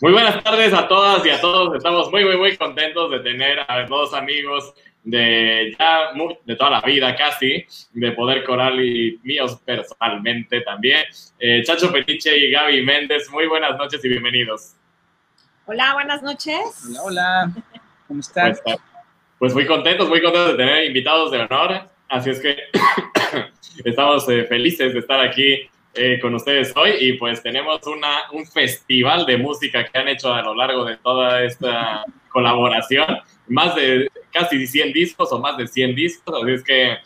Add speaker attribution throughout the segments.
Speaker 1: Muy buenas tardes a todas y a todos. Estamos muy, muy, muy contentos de tener a dos amigos de ya de toda la vida casi, de poder coral y míos personalmente también. Eh, Chacho Petiche y Gaby Méndez, muy buenas noches y bienvenidos.
Speaker 2: Hola, buenas noches.
Speaker 3: Hola, hola. ¿Cómo estás?
Speaker 1: Pues, pues, muy contentos, muy contentos de tener invitados de honor. Así es que estamos eh, felices de estar aquí eh, con ustedes hoy y pues tenemos una, un festival de música que han hecho a lo largo de toda esta colaboración, más de casi 100 discos o más de 100 discos, así es que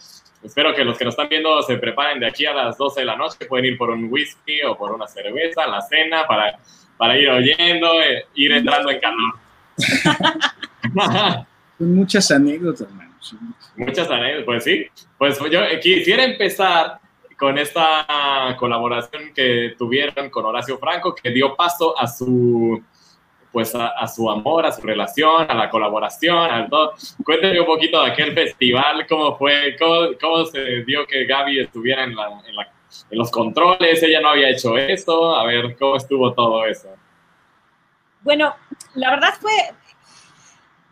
Speaker 1: espero que los que nos están viendo se preparen de aquí a las 12 de la noche, pueden ir por un whisky o por una cerveza, la cena, para, para ir oyendo, eh, ir entrando en calor.
Speaker 3: Son muchas anécdotas, hermanos.
Speaker 1: Muchas anécdotas, pues sí. Pues yo quisiera empezar con esta colaboración que tuvieron con Horacio Franco, que dio paso a su, pues a, su amor, a su relación, a la colaboración, al todo. Cuéntame un poquito de aquel festival, cómo fue, cómo, se dio que Gaby estuviera en, en, los controles, ella no había hecho eso, a ver, cómo estuvo todo eso.
Speaker 2: Bueno, la verdad fue,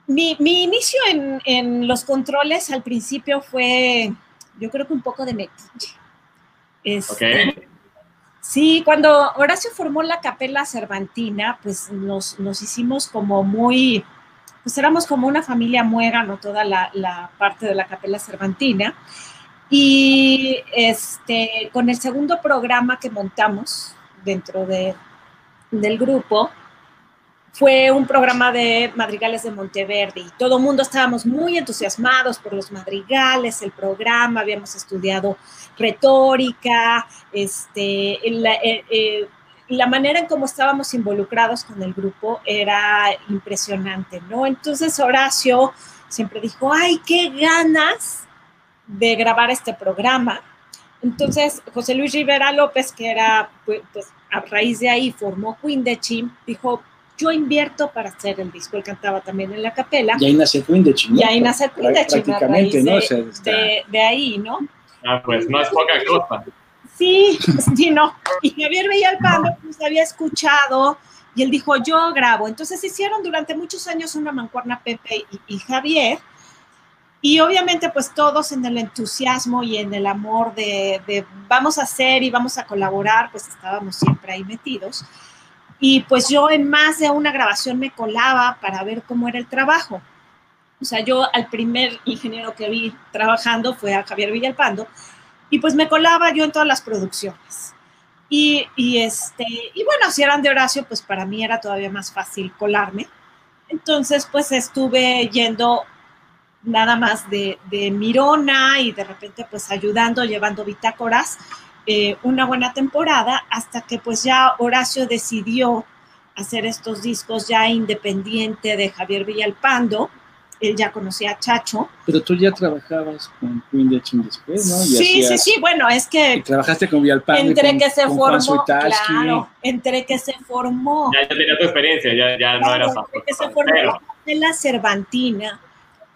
Speaker 2: mi, mi inicio en, en, los controles al principio fue, yo creo que un poco de metiche. Este, sí, cuando Horacio formó la capela cervantina, pues nos, hicimos como muy, pues éramos como una familia no toda la, parte de la capela cervantina. Y este, con el segundo programa que montamos dentro de, del grupo, fue un programa de madrigales de Monteverde y todo el mundo estábamos muy entusiasmados por los madrigales, el programa, habíamos estudiado retórica, este, la, eh, eh, la manera en cómo estábamos involucrados con el grupo era impresionante, ¿no? Entonces Horacio siempre dijo, ay, qué ganas de grabar este programa. Entonces José Luis Rivera López, que era, pues, pues a raíz de ahí formó Queen de Chim, dijo, yo invierto para hacer el disco. Él cantaba también en la capela.
Speaker 3: Y ahí nace Queen de Chino.
Speaker 2: Y ahí nace Queen de Chino.
Speaker 3: Prácticamente, ¿no?
Speaker 2: de, de, ahí, ¿no?
Speaker 1: Ah, pues no es poca cosa.
Speaker 2: Sí, sí, no. Y Javier Villalpando pues había escuchado y él dijo, yo grabo. Entonces hicieron durante muchos años una mancuerna Pepe y, Javier. Y obviamente pues todos en el entusiasmo y en el amor de, de vamos a hacer y vamos a colaborar, pues estábamos siempre ahí metidos. Y pues yo en más de una grabación me colaba para ver cómo era el trabajo. O sea, yo al primer ingeniero que vi trabajando fue a Javier Villalpando y pues me colaba yo en todas las producciones. Y, y, este, y bueno, si eran de Horacio, pues para mí era todavía más fácil colarme. Entonces, pues estuve yendo nada más de, de Mirona y de repente pues ayudando, llevando bitácoras eh, una buena temporada hasta que pues ya Horacio decidió hacer estos discos ya independiente de Javier Villalpando. Él ya conocía a Chacho.
Speaker 3: Pero tú ya trabajabas con Queen de después, ¿no?
Speaker 2: sí, sí, sí, bueno, es que...
Speaker 3: trabajaste con Villalpando.
Speaker 2: Entre que se formó, claro, entre que se formó.
Speaker 1: Ya, ya tenía tu experiencia, ya, ya no eras
Speaker 2: Entre que se formó en la Cervantina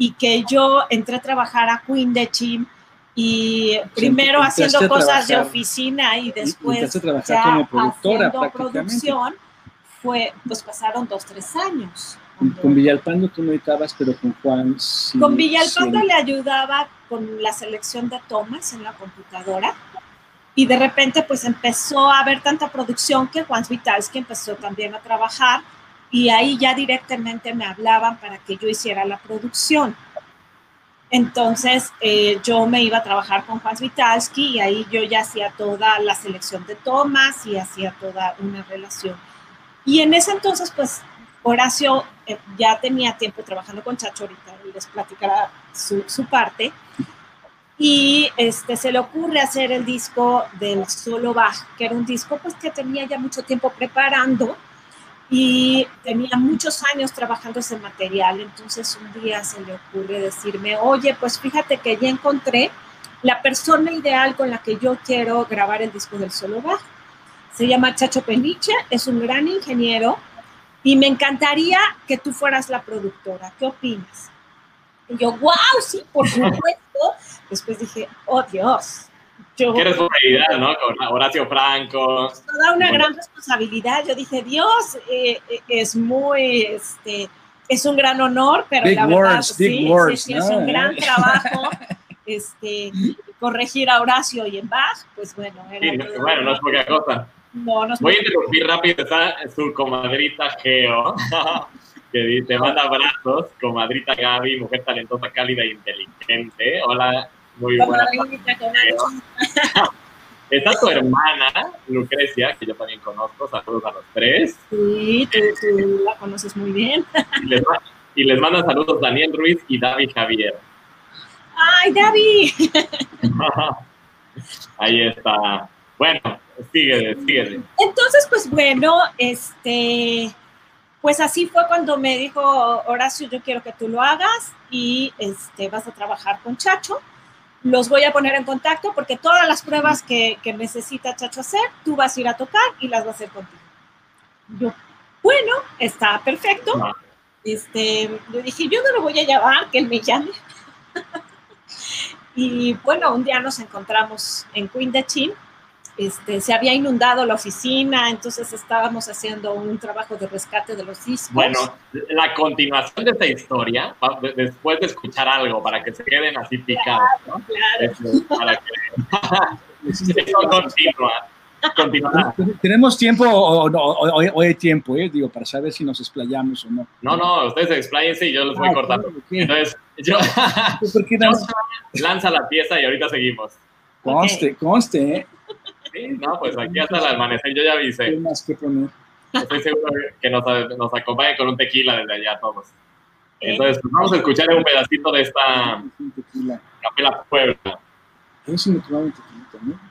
Speaker 2: y que yo entré a trabajar a Queen de Chim y primero haciendo cosas de oficina y después
Speaker 3: ya como productora
Speaker 2: haciendo producción, fue, pues pasaron dos, tres años.
Speaker 3: Con Villalpando tú no editabas, pero con Juan
Speaker 2: sí. Con Villalpando le ayudaba con la selección de tomas en la computadora y de repente pues empezó a haber tanta producción que Juan Vitalski empezó también a trabajar y ahí ya directamente me hablaban para que yo hiciera la producción. Entonces eh, yo me iba a trabajar con Juan Vitalski y ahí yo ya hacía toda la selección de tomas y hacía toda una relación. Y en ese entonces, pues Horacio eh, ya tenía tiempo trabajando con Chacho, ahorita les platicará su, su, parte. Y este, se le ocurre hacer el disco del Solo Bach, que era un disco pues, que tenía ya mucho tiempo preparando y tenía muchos años trabajando ese material, entonces un día se le ocurre decirme, oye, pues fíjate que ya encontré la persona ideal con la que yo quiero grabar el disco del solo bajo. Se llama Chacho Peniche, es un gran ingeniero y me encantaría que tú fueras la productora. ¿Qué opinas? Y yo, wow, sí, por supuesto. Después dije, oh Dios.
Speaker 1: Yo, eres una idea, ¿no? Con Horacio Franco.
Speaker 2: Toda una gran responsabilidad. Yo dije, Dios, eh, eh, es muy, este, es un gran honor, pero la verdad, sí, sí, es un gran trabajo. Este, corregir a Horacio y en Bach, pues bueno.
Speaker 1: Era bueno, no es poca cosa.
Speaker 2: No, no
Speaker 1: Voy a interrumpir rápido, está su comadrita Geo, que te manda abrazos, comadrita Gaby, mujer talentosa, cálida e inteligente. Hola, muy buena. Está tu hermana, Lucrecia, que yo también conozco. Saludos a los tres.
Speaker 2: Sí, tú, la conoces muy bien.
Speaker 1: Y les, y les mandan saludos Daniel Ruiz y David Javier.
Speaker 2: ¡Ay, David!
Speaker 1: Ahí está. Bueno, sigue, sigue.
Speaker 2: Entonces, pues bueno, este, pues así fue cuando me dijo Horacio, yo quiero que tú lo hagas y este, vas a trabajar con Chacho. Los voy a poner en contacto porque todas las pruebas que, que necesita Chacho hacer, tú vas a ir a tocar y las vas a hacer contigo. Yo, bueno, está perfecto. Este, yo dije, yo no lo voy a llamar, que él me llame. y bueno, un día nos encontramos en Queen de Chin este, se había inundado la oficina, entonces estábamos haciendo un trabajo de rescate de los discos.
Speaker 1: Bueno, la continuación de esta historia, después de escuchar algo, para que se queden así picados, ¿no?
Speaker 2: Claro.
Speaker 1: Eso, para que... Eso continúa. Continuará.
Speaker 3: ¿Tenemos tiempo o, no, o, hay tiempo, eh? Digo, para saber si nos explayamos o no.
Speaker 1: No, no, ustedes expláyense y yo los voy ah, cortando. Okay. Entonces, yo, yo lanza la pieza y ahorita seguimos.
Speaker 3: Conste, okay. conste, ¿eh?
Speaker 1: Sí, no, pues aquí hasta el amanecer yo ya avisé.
Speaker 3: ¿Qué más que poner?
Speaker 1: Estoy seguro que nos, nos acompañen con un tequila desde allá todos. Entonces, pues vamos a escuchar un pedacito de esta Capela Puebla.
Speaker 3: Es un tequila también.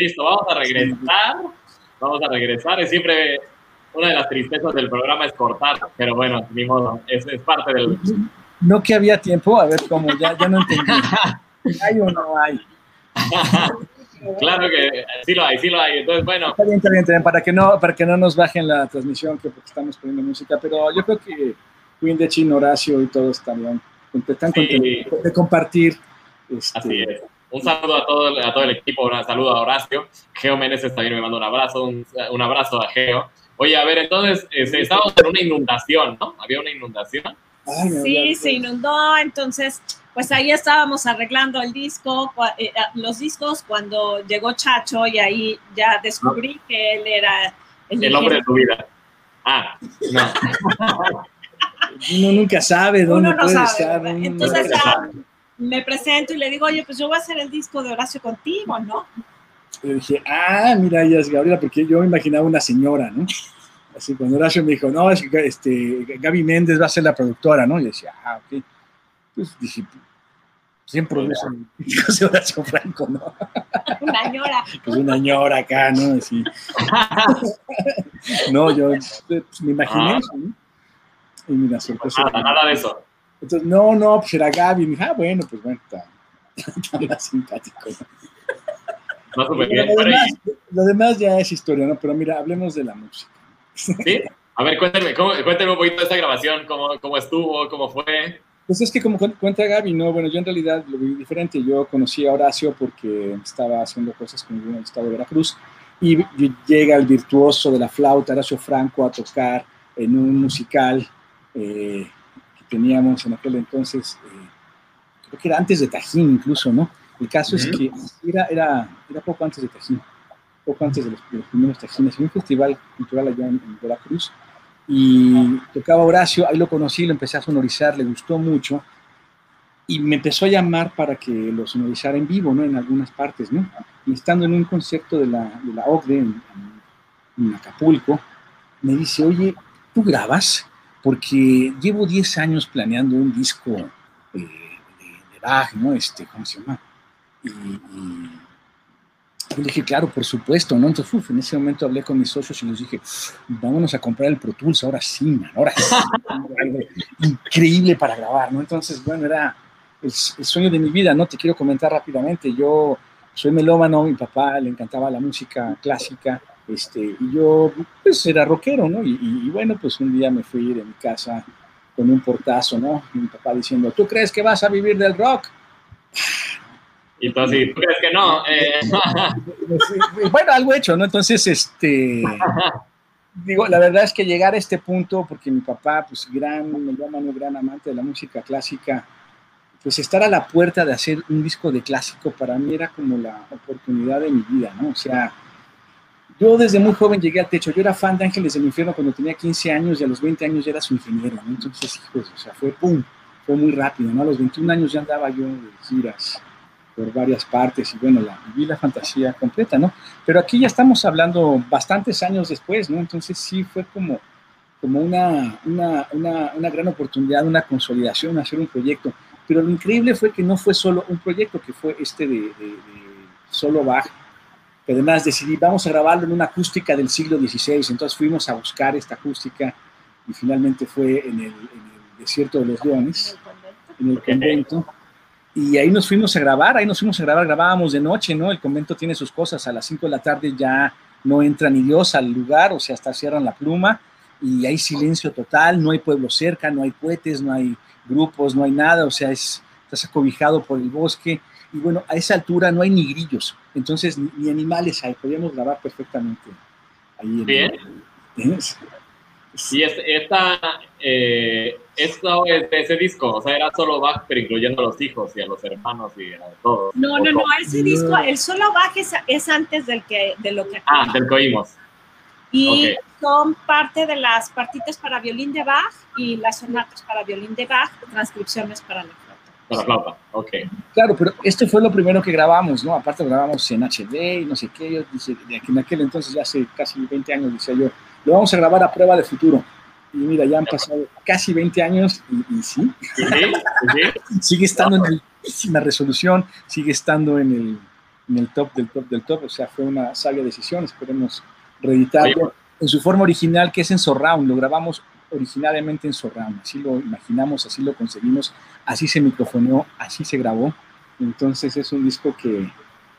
Speaker 1: Listo, vamos a regresar. Vamos a regresar. Es siempre una de las tristezas del programa es cortar, pero bueno, ni modo, es, es parte del.
Speaker 3: No que había tiempo, a ver cómo, ya, ya no entendí. ¿Hay o no hay?
Speaker 1: claro que sí lo hay, sí lo hay. Entonces, bueno.
Speaker 3: Está bien, está bien, está bien, para que no, para que no nos bajen la transmisión, que porque estamos poniendo música, pero yo creo que Queen de Chino, Horacio y todos están, están sí. contentos de compartir.
Speaker 1: Este, Así es. Un saludo a todo, a todo el equipo, un saludo a Horacio. Geo Meneses también me manda un abrazo, un, un abrazo a Geo. Oye, a ver, entonces, este, estábamos en una inundación, ¿no? Había una inundación.
Speaker 2: Sí, se inundó, entonces, pues ahí estábamos arreglando el disco, eh, los discos cuando llegó Chacho y ahí ya descubrí no. que él era
Speaker 1: el, el hombre de tu vida. Ah, no.
Speaker 3: Uno nunca sabe dónde
Speaker 2: Uno no
Speaker 3: puede
Speaker 2: sabe,
Speaker 3: estar.
Speaker 2: Entonces ya me presento y le digo, oye, pues yo voy a hacer el disco de Horacio contigo, ¿no?
Speaker 3: Y dije, ah, mira, ella es Gabriela, porque yo me imaginaba una señora, ¿no? Así cuando Horacio me dijo, no, es que este, Gaby Méndez va a ser la productora, ¿no? Y decía, ah, ok. Pues dije, ¿quién produce de Horacio Franco, no?
Speaker 2: Una ñora.
Speaker 3: Pues una ñora acá, ¿no? Así. no, yo pues, me imaginé
Speaker 1: Ah.
Speaker 3: eso, ¿no? Y mira, sorpresa.
Speaker 1: Nada, nada de eso.
Speaker 3: Entonces, no, no, pues era Gaby. Y dije, ah, bueno, pues bueno, está, está más simpático.
Speaker 1: No,
Speaker 3: Lo demás, lo demás ya es historia, ¿no? Pero mira, hablemos de la música.
Speaker 1: ¿Sí? A ver, cuéntame, ¿cómo, cuéntame un poquito de esta grabación, cómo, cómo estuvo, cómo fue.
Speaker 3: Pues es que como cu- cuenta Gaby, no, bueno, yo en realidad lo vi diferente. Yo conocí a Horacio porque estaba haciendo cosas con el estado de Veracruz y llega el virtuoso de la flauta, Horacio Franco, a tocar en un musical eh, teníamos en aquel entonces, eh, creo que era antes de Tajín incluso, ¿no? El caso es que era, era, era poco antes de Tajín, poco antes de los, de los primeros Tajines, en un festival cultural allá en, en Veracruz y tocaba Horacio, ahí lo conocí, lo empecé a sonorizar, le gustó mucho y me empezó a llamar para que lo sonorizara en vivo, ¿no? En algunas partes, ¿no? Y estando en un concierto de la, de la OCDE en- en Acapulco, me dice, oye, ¿tú grabas? Porque llevo 10 años planeando un disco eh, de, de Bach, ¿no? Este, ¿cómo se llama? Y, y yo dije, claro, por supuesto, ¿no? Entonces, uf, en ese momento hablé con mis socios y les dije, vámonos a comprar el Pro Tools, ahora sí, man, ahora sí. algo increíble para grabar, ¿no? Entonces, bueno, era el, el sueño de mi vida, ¿no? Te quiero comentar rápidamente, yo soy melómano, mi papá le encantaba la música clásica, este, y yo, pues, era rockero, ¿no? Y, y- y bueno, pues un día me fui de mi casa con un portazo, ¿no? Y mi papá diciendo, ¿tú crees que vas a vivir del rock?
Speaker 1: Y entonces, ¿tú crees que no? Eh,
Speaker 3: bueno, algo hecho, ¿no? Entonces, este, digo, la verdad es que llegar a este punto, porque mi papá, pues, gran melómano, gran amante de la música clásica, pues estar a la puerta de hacer un disco de clásico para mí era como la oportunidad de mi vida, ¿no? O sea, yo desde muy joven llegué al techo. Yo era fan de Ángeles del Infierno cuando tenía 15 años y a los 20 años ya era su ingeniero, ¿no? Entonces, hijos, o sea, fue pum, fue muy rápido, ¿no? A los 21 años ya andaba yo de giras por varias partes y bueno, la, viví la fantasía completa, ¿no? Pero aquí ya estamos hablando bastantes años después, ¿no? Entonces sí fue como, como una, una, una, una gran oportunidad, una consolidación, hacer un proyecto. Pero lo increíble fue que no fue solo un proyecto, que fue este de, de, solo Bach, además decidí, vamos a grabarlo en una acústica del siglo XVI, entonces fuimos a buscar esta acústica y finalmente fue en el, en el desierto de los leones, en el convento. Y ahí nos fuimos a grabar, ahí nos fuimos a grabar, grabábamos de noche, ¿no? El convento tiene sus cosas, a las 5 de la tarde ya no entra ni Dios al lugar, o sea, hasta cierran la pluma y hay silencio total, no hay pueblo cerca, no hay cohetes, no hay grupos, no hay nada, o sea, es, estás acobijado por el bosque y bueno, a esa altura no hay ni grillos, entonces ni, ni animales hay, podíamos grabar perfectamente ahí. En,
Speaker 1: Bien.
Speaker 3: ¿Entiendes?
Speaker 1: y es- esta, eh, esto es de ese disco, o sea, era solo Bach, pero incluyendo a los hijos y a los hermanos y a todos.
Speaker 2: No,
Speaker 1: ¿O
Speaker 2: no, no, ese
Speaker 3: No.
Speaker 2: disco, el solo Bach es, es antes del que, de lo que
Speaker 1: Ah, del que oímos.
Speaker 2: y
Speaker 1: ok.
Speaker 2: son parte de las partitas para violín de Bach y las sonatas para violín de Bach, transcripciones para la flauta.
Speaker 1: Para flauta, ok.
Speaker 3: Claro, pero esto fue lo primero que grabamos, ¿no? Aparte grabamos en HD y no sé qué. Yo dije, de aquí en aquel entonces, ya hace casi 20 años, decía yo, lo vamos a grabar a prueba de futuro. Y mira, ya han pasado casi 20 años y, y sí,
Speaker 1: ¿Sí? ¿Sí?
Speaker 3: sigue estando en altísima resolución, sigue estando en el, en el top del top del top. O sea, fue una sabia decisión. Esperemos reeditarlo en su forma original, que es en surround. Lo grabamos originalmente en surround. Así lo imaginamos, así lo concebimos, así se microfoneó, así se grabó. Entonces es un disco que,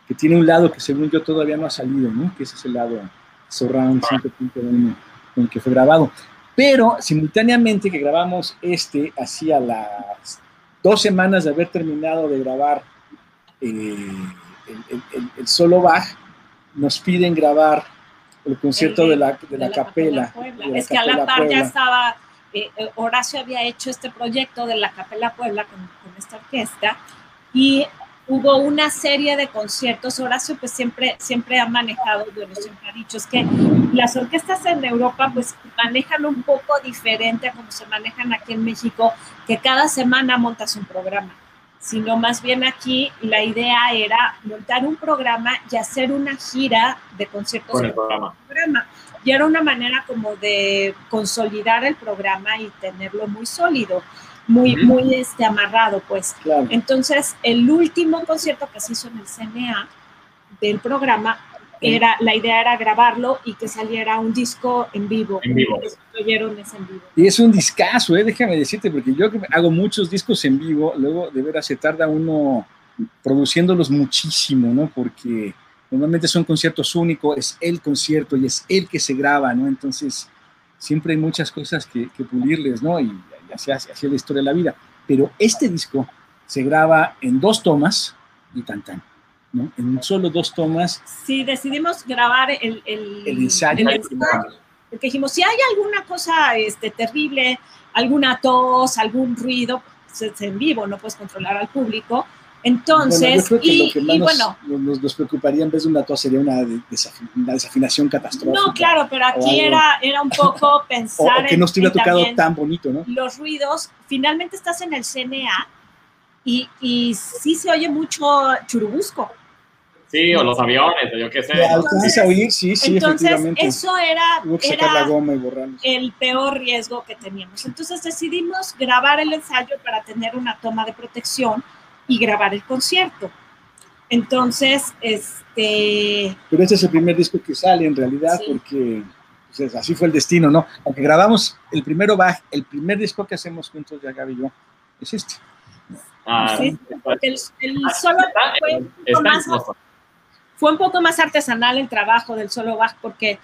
Speaker 3: que tiene un lado que según yo todavía no ha salido, ¿no? Que ese es el lado surround 5.1 con el que fue grabado. Pero simultáneamente que grabamos este, hacía las dos semanas de haber terminado de grabar eh, el- el solo Bach, nos piden grabar el concierto
Speaker 2: El-
Speaker 3: de la, de
Speaker 2: de
Speaker 3: la, capela.
Speaker 2: Puebla.
Speaker 3: de la
Speaker 2: es que a la par ya estaba, eh, eh, Horacio había hecho este proyecto de la Capela Puebla con, con esta orquesta y hubo una serie de conciertos. Horacio pues siempre, siempre ha manejado, bueno, siempre ha dicho, es que las orquestas en Europa pues manejan un poco diferente a como se manejan aquí en México, que cada semana montas un programa sino más bien aquí la idea era montar un programa y hacer una gira de conciertos
Speaker 1: Con el programa.
Speaker 2: programa. Y era una manera como de consolidar el programa y tenerlo muy sólido, muy, muy este, amarrado, pues.
Speaker 3: Claro.
Speaker 2: Entonces, el último concierto que se hizo en el CNA del programa era, la idea era grabarlo y que saliera un disco en vivo.
Speaker 1: En vivo.
Speaker 2: oyeron en vivo.
Speaker 3: Y es un discazo, ¿eh? déjame decirte, porque yo hago muchos discos en vivo, luego de veras se tarda uno produciéndolos muchísimo, ¿no? Porque normalmente son conciertos únicos, es el concierto y es el que se graba, ¿no? Entonces, siempre hay muchas cosas que, que pulirles, ¿no? Y así, así es la historia de la vida. Pero este disco se graba en dos tomas y tan tan. ¿No? En solo dos tomas.
Speaker 2: Sí, decidimos grabar el, el,
Speaker 3: el ensayo.
Speaker 2: el ensayo, Porque dijimos, si hay alguna cosa este, terrible, alguna tos, algún ruido, pues es en vivo, no puedes controlar al público. Entonces,
Speaker 3: bueno,
Speaker 2: y,
Speaker 3: lo que
Speaker 2: y
Speaker 3: más
Speaker 2: bueno.
Speaker 3: nos, nos, nos, preocuparía en vez de una tos sería una, desaf una desafinación catastrófica.
Speaker 2: No, claro, pero aquí era, era un poco pensar.
Speaker 3: o, o que no estuviera tocado tan bonito, ¿no?
Speaker 2: Los ruidos, finalmente estás en el CNA y, y sí se oye mucho churubusco.
Speaker 1: Sí, o los aviones, o yo qué sé.
Speaker 3: Entonces, a oír, sí, sí,
Speaker 2: entonces
Speaker 3: efectivamente.
Speaker 2: eso era,
Speaker 3: la goma y
Speaker 2: el peor riesgo que teníamos. Entonces decidimos grabar el ensayo para tener una toma de protección y grabar el concierto. Entonces, este...
Speaker 3: Pero este es el primer disco que sale en realidad
Speaker 2: Sí.
Speaker 3: porque pues, así fue el destino, ¿no? Aunque grabamos el primero Bach, el primer disco que hacemos juntos, ya Gaby y yo, es este.
Speaker 1: Ah,
Speaker 2: Sí, porque el, el solo
Speaker 1: está,
Speaker 2: fue un, poco
Speaker 1: está
Speaker 2: más,
Speaker 1: hermoso.
Speaker 2: Fue un poco más artesanal el trabajo del solo Bach porque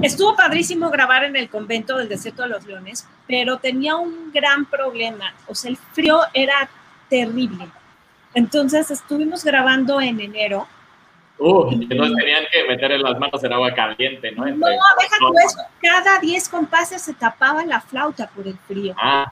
Speaker 2: estuvo padrísimo grabar en el convento del Desierto de los Leones, pero tenía un gran problema, o sea, el frío era terrible. Entonces estuvimos grabando en enero.
Speaker 1: Uh, entonces tenían que meter en las manos en agua caliente, ¿no?
Speaker 2: No,
Speaker 1: Entre-
Speaker 2: deja tú eso, cada 10 compases se tapaba la flauta por el frío.
Speaker 1: Ah,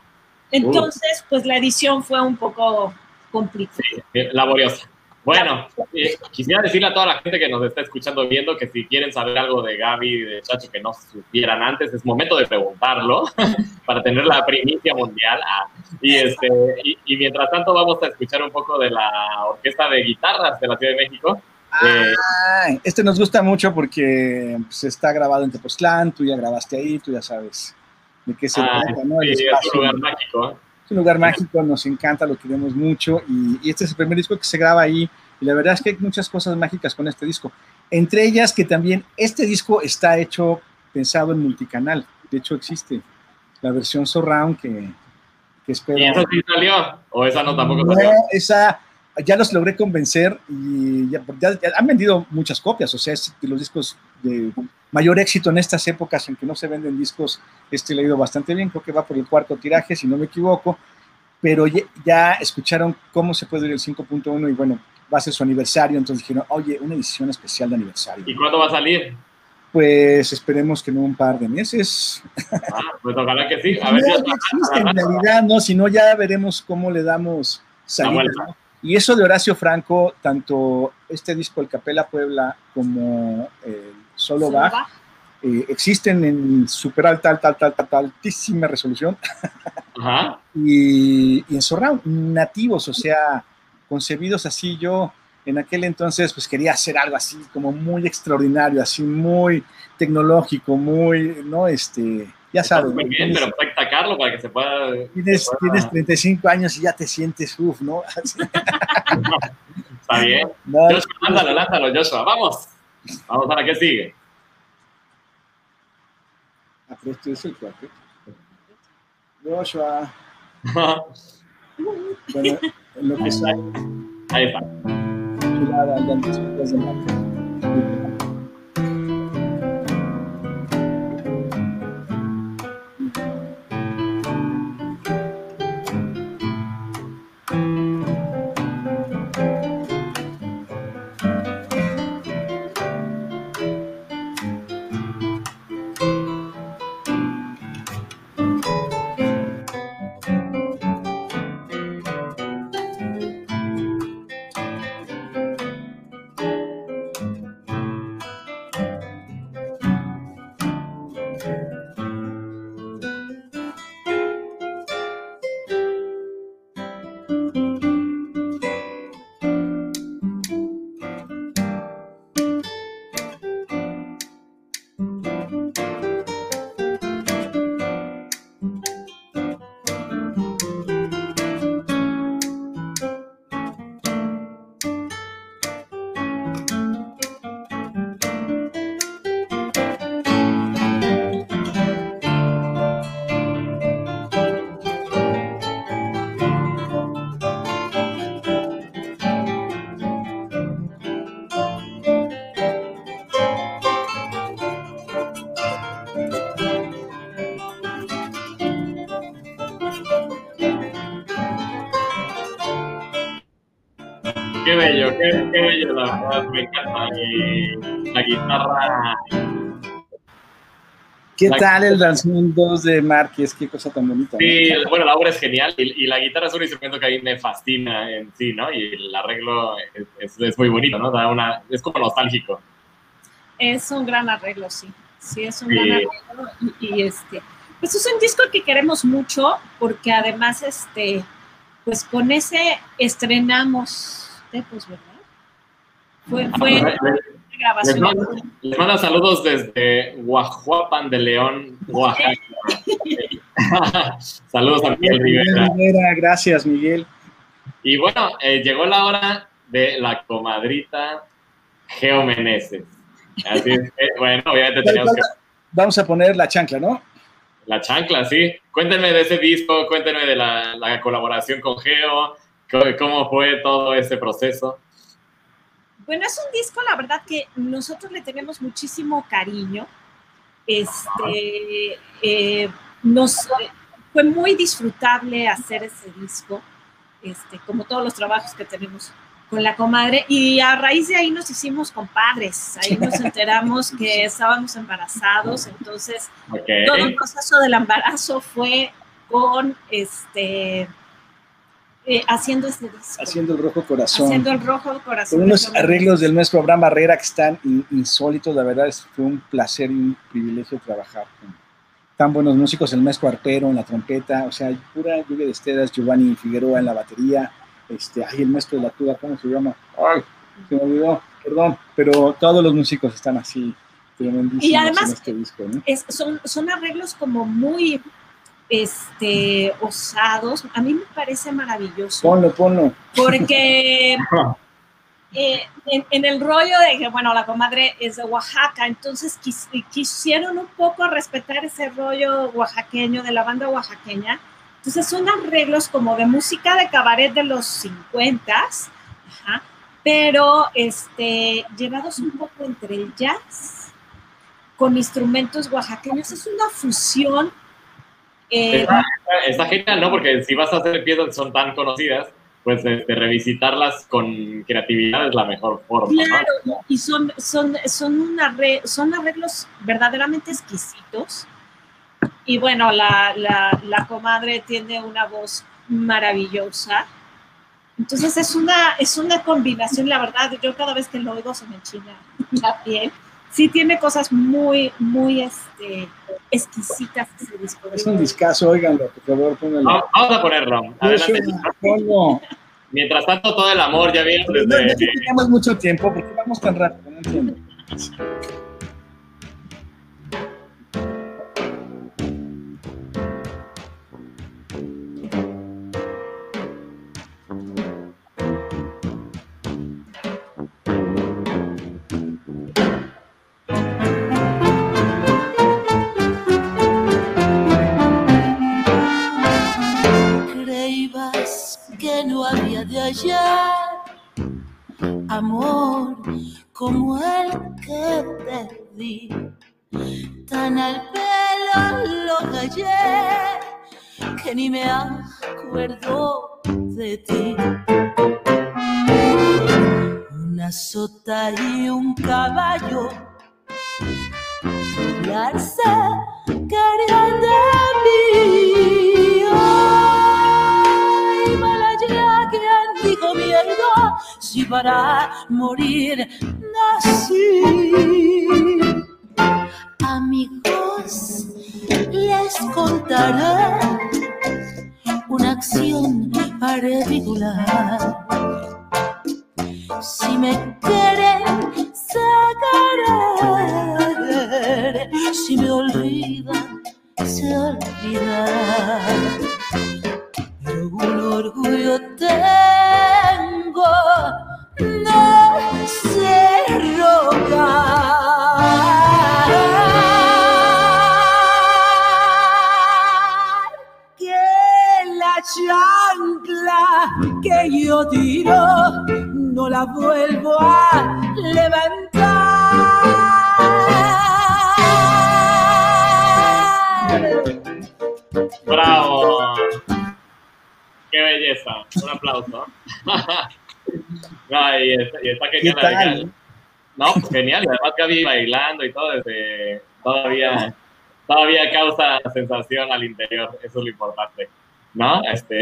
Speaker 2: Entonces, pues la edición fue un poco complicada.
Speaker 1: sí, laboriosa. Bueno, eh, quisiera decirle a toda la gente que nos está escuchando viendo que si quieren saber algo de Gaby y de Chacho que no supieran antes, es momento de preguntarlo para tener la primicia mundial. Ah, y, este, y, y mientras tanto vamos a escuchar un poco de la Orquesta de Guitarras de la Ciudad de México. Eh,
Speaker 3: Ah, este nos gusta mucho porque pues, está grabado en Tepoztlán, tú ya grabaste ahí, tú ya sabes de qué se
Speaker 1: ah,
Speaker 3: trata, ¿no? El
Speaker 1: sí, es un lugar mágico.
Speaker 3: Es un lugar mágico, nos encanta, lo queremos mucho y, y este es el primer disco que se graba ahí y la verdad es que hay muchas cosas mágicas con este disco. Entre ellas que también este disco está hecho pensado en multicanal, de hecho existe la versión surround que, que espero.
Speaker 1: ¿Y eso sí salió? ¿O esa no tampoco
Speaker 3: No,
Speaker 1: salió?
Speaker 3: esa ya los logré convencer y ya, ya- ya han vendido muchas copias, o sea, es de los discos de mayor éxito en estas épocas en que no se venden discos, este le ha ido bastante bien, creo que va por el cuarto tiraje, si no me equivoco, pero ya, ya escucharon cómo se puede ir el 5.1 y bueno, va a ser su aniversario, entonces dijeron, oye, una edición especial de aniversario.
Speaker 1: ¿Y cuándo va a salir?
Speaker 3: Pues esperemos que en un par de meses.
Speaker 1: Ah, pues ojalá que sí. A ver
Speaker 3: no,
Speaker 1: si
Speaker 3: no existe en realidad, no, si no ya veremos cómo le damos salida. ¿no? Y eso de Horacio Franco, tanto este disco El Capela Puebla como el Solo
Speaker 2: Solo
Speaker 3: Bach,
Speaker 2: Bach.
Speaker 3: eh, existen en super alta, alta, alta, alta, alta, altísima resolución
Speaker 1: Ajá.
Speaker 3: y, y en surround, nativos, o sea, concebidos así. Yo en aquel entonces pues quería hacer algo así como muy extraordinario, así muy tecnológico, muy, ¿no? Este, ya sabes.
Speaker 1: muy
Speaker 3: ¿no?
Speaker 1: bien, pero puedes sacarlo para que se pueda.
Speaker 3: Tienes,
Speaker 1: se pueda-
Speaker 3: tienes 35 años y ya te sientes, uff, ¿no?
Speaker 1: Está bien.
Speaker 3: No,
Speaker 1: Joshua, lánzalo, lánzalo, Joshua. Vamos. Vamos a la que sigue.
Speaker 3: Ah, pero esto es el cuarteto. Joshua, bueno, en lo que sale,
Speaker 1: Ahí está.
Speaker 3: chulada, andan después de la-
Speaker 1: ¿Qué La-
Speaker 3: tal el Danzón 2 de Márquez? Qué cosa tan bonita. ¿no?
Speaker 1: Sí, bueno, la obra es genial y, y la guitarra es un instrumento que a mí me fascina en sí, ¿no? Y el arreglo es, es- es muy bonito, ¿no? Da una, es como nostálgico.
Speaker 2: Es un gran arreglo, sí. Sí, es un
Speaker 1: Sí.
Speaker 2: gran arreglo. Y, y, este, pues es un disco que queremos mucho porque además, este, pues con ese estrenamos Tepos, ¿verdad? Fue, fue una
Speaker 1: Les
Speaker 2: grabación.
Speaker 1: mando, les mando saludos desde Guajuapan de León, Oaxaca. saludos a Miguel Rivera.
Speaker 3: Rivera, Gracias, Miguel.
Speaker 1: Y bueno, eh, llegó la hora de la comadrita Geo Meneses. Así es que, bueno, obviamente teníamos que...
Speaker 3: Vamos a poner la chancla, ¿no?
Speaker 1: La chancla, sí. Cuéntenme de ese disco, cuéntenme de la, la colaboración con Geo, cómo fue todo ese proceso.
Speaker 2: Bueno, es un disco, la verdad, que nosotros le tenemos muchísimo cariño. Este, eh, nos, fue muy disfrutable hacer ese disco, este, como todos los trabajos que tenemos con la comadre. Y a raíz de ahí nos hicimos compadres. Ahí nos enteramos que estábamos embarazados. Entonces, todo el proceso del embarazo fue con este eh, haciendo este disco.
Speaker 3: Haciendo el rojo corazón.
Speaker 2: Haciendo el rojo corazón.
Speaker 3: con unos arreglos del nuestro Abraham Barrera que están in- insólitos. La verdad es fue un placer y un privilegio trabajar con tan buenos músicos. El maestro arpero en la trompeta, o sea, pura lluvia de esteras, Giovanni Figueroa en la batería. Este, ay, el maestro de la tuba, ¿cómo se llama? Ay, se me olvidó, perdón. Pero todos los músicos están así, tremendísimos
Speaker 2: Y además-
Speaker 3: en este disco, ¿no?
Speaker 2: es- son, son arreglos como muy este, osados. A mí me parece maravilloso.
Speaker 3: Ponlo, ponlo.
Speaker 2: Porque eh, en, en el rollo de que, bueno, la comadre es de Oaxaca, entonces quis- quisieron un poco respetar ese rollo oaxaqueño, de la banda oaxaqueña. Entonces son arreglos como de música de cabaret de los 50, ajá, pero este, llevados un poco entre el jazz con instrumentos oaxaqueños. Es una fusión. Eh,
Speaker 1: Está, está genial, ¿no? Porque si vas a hacer piezas que son tan conocidas, pues este, revisitarlas con creatividad es la mejor forma, ¿no?
Speaker 2: Claro, y son, son, son, un arre- son arreglos verdaderamente exquisitos. Y bueno, la, la, la comadre tiene una voz maravillosa. Entonces es una, es una combinación, la verdad, yo cada vez que lo oigo se me enchina la piel. Sí tiene cosas muy, muy este, exquisitas ese disco.
Speaker 3: Es un discazo, óiganlo, por favor, pónganlo.
Speaker 1: Vamos vamos a ponerlo. Adelante.
Speaker 3: Ponlo.
Speaker 1: Mientras tanto, todo el amor, ya vieron
Speaker 3: No, no
Speaker 1: desde...
Speaker 3: tenemos mucho tiempo porque vamos tan rápido, no entiendo.
Speaker 4: Que ni me acuerdo de ti. Una sota y un caballo burlarse querían de mí. Ay, Malaya, quien dijo miedo si para morir nací. Amigos, les contaré una acción particular. Si me quieren sacar, si me olvidan, se olvidan. Pero un orgullo tengo, no sé rogar. Chancla que yo tiro no la vuelvo a levantar.
Speaker 1: ¡Bravo! ¡Qué belleza! Un aplauso. No, y está, y está
Speaker 3: ¿Qué
Speaker 1: genial.
Speaker 3: tal?
Speaker 1: No, genial. Y además Gaby bailando y todo, este, todavía, todavía causa sensación al interior. Eso es lo importante. ¿No? Este,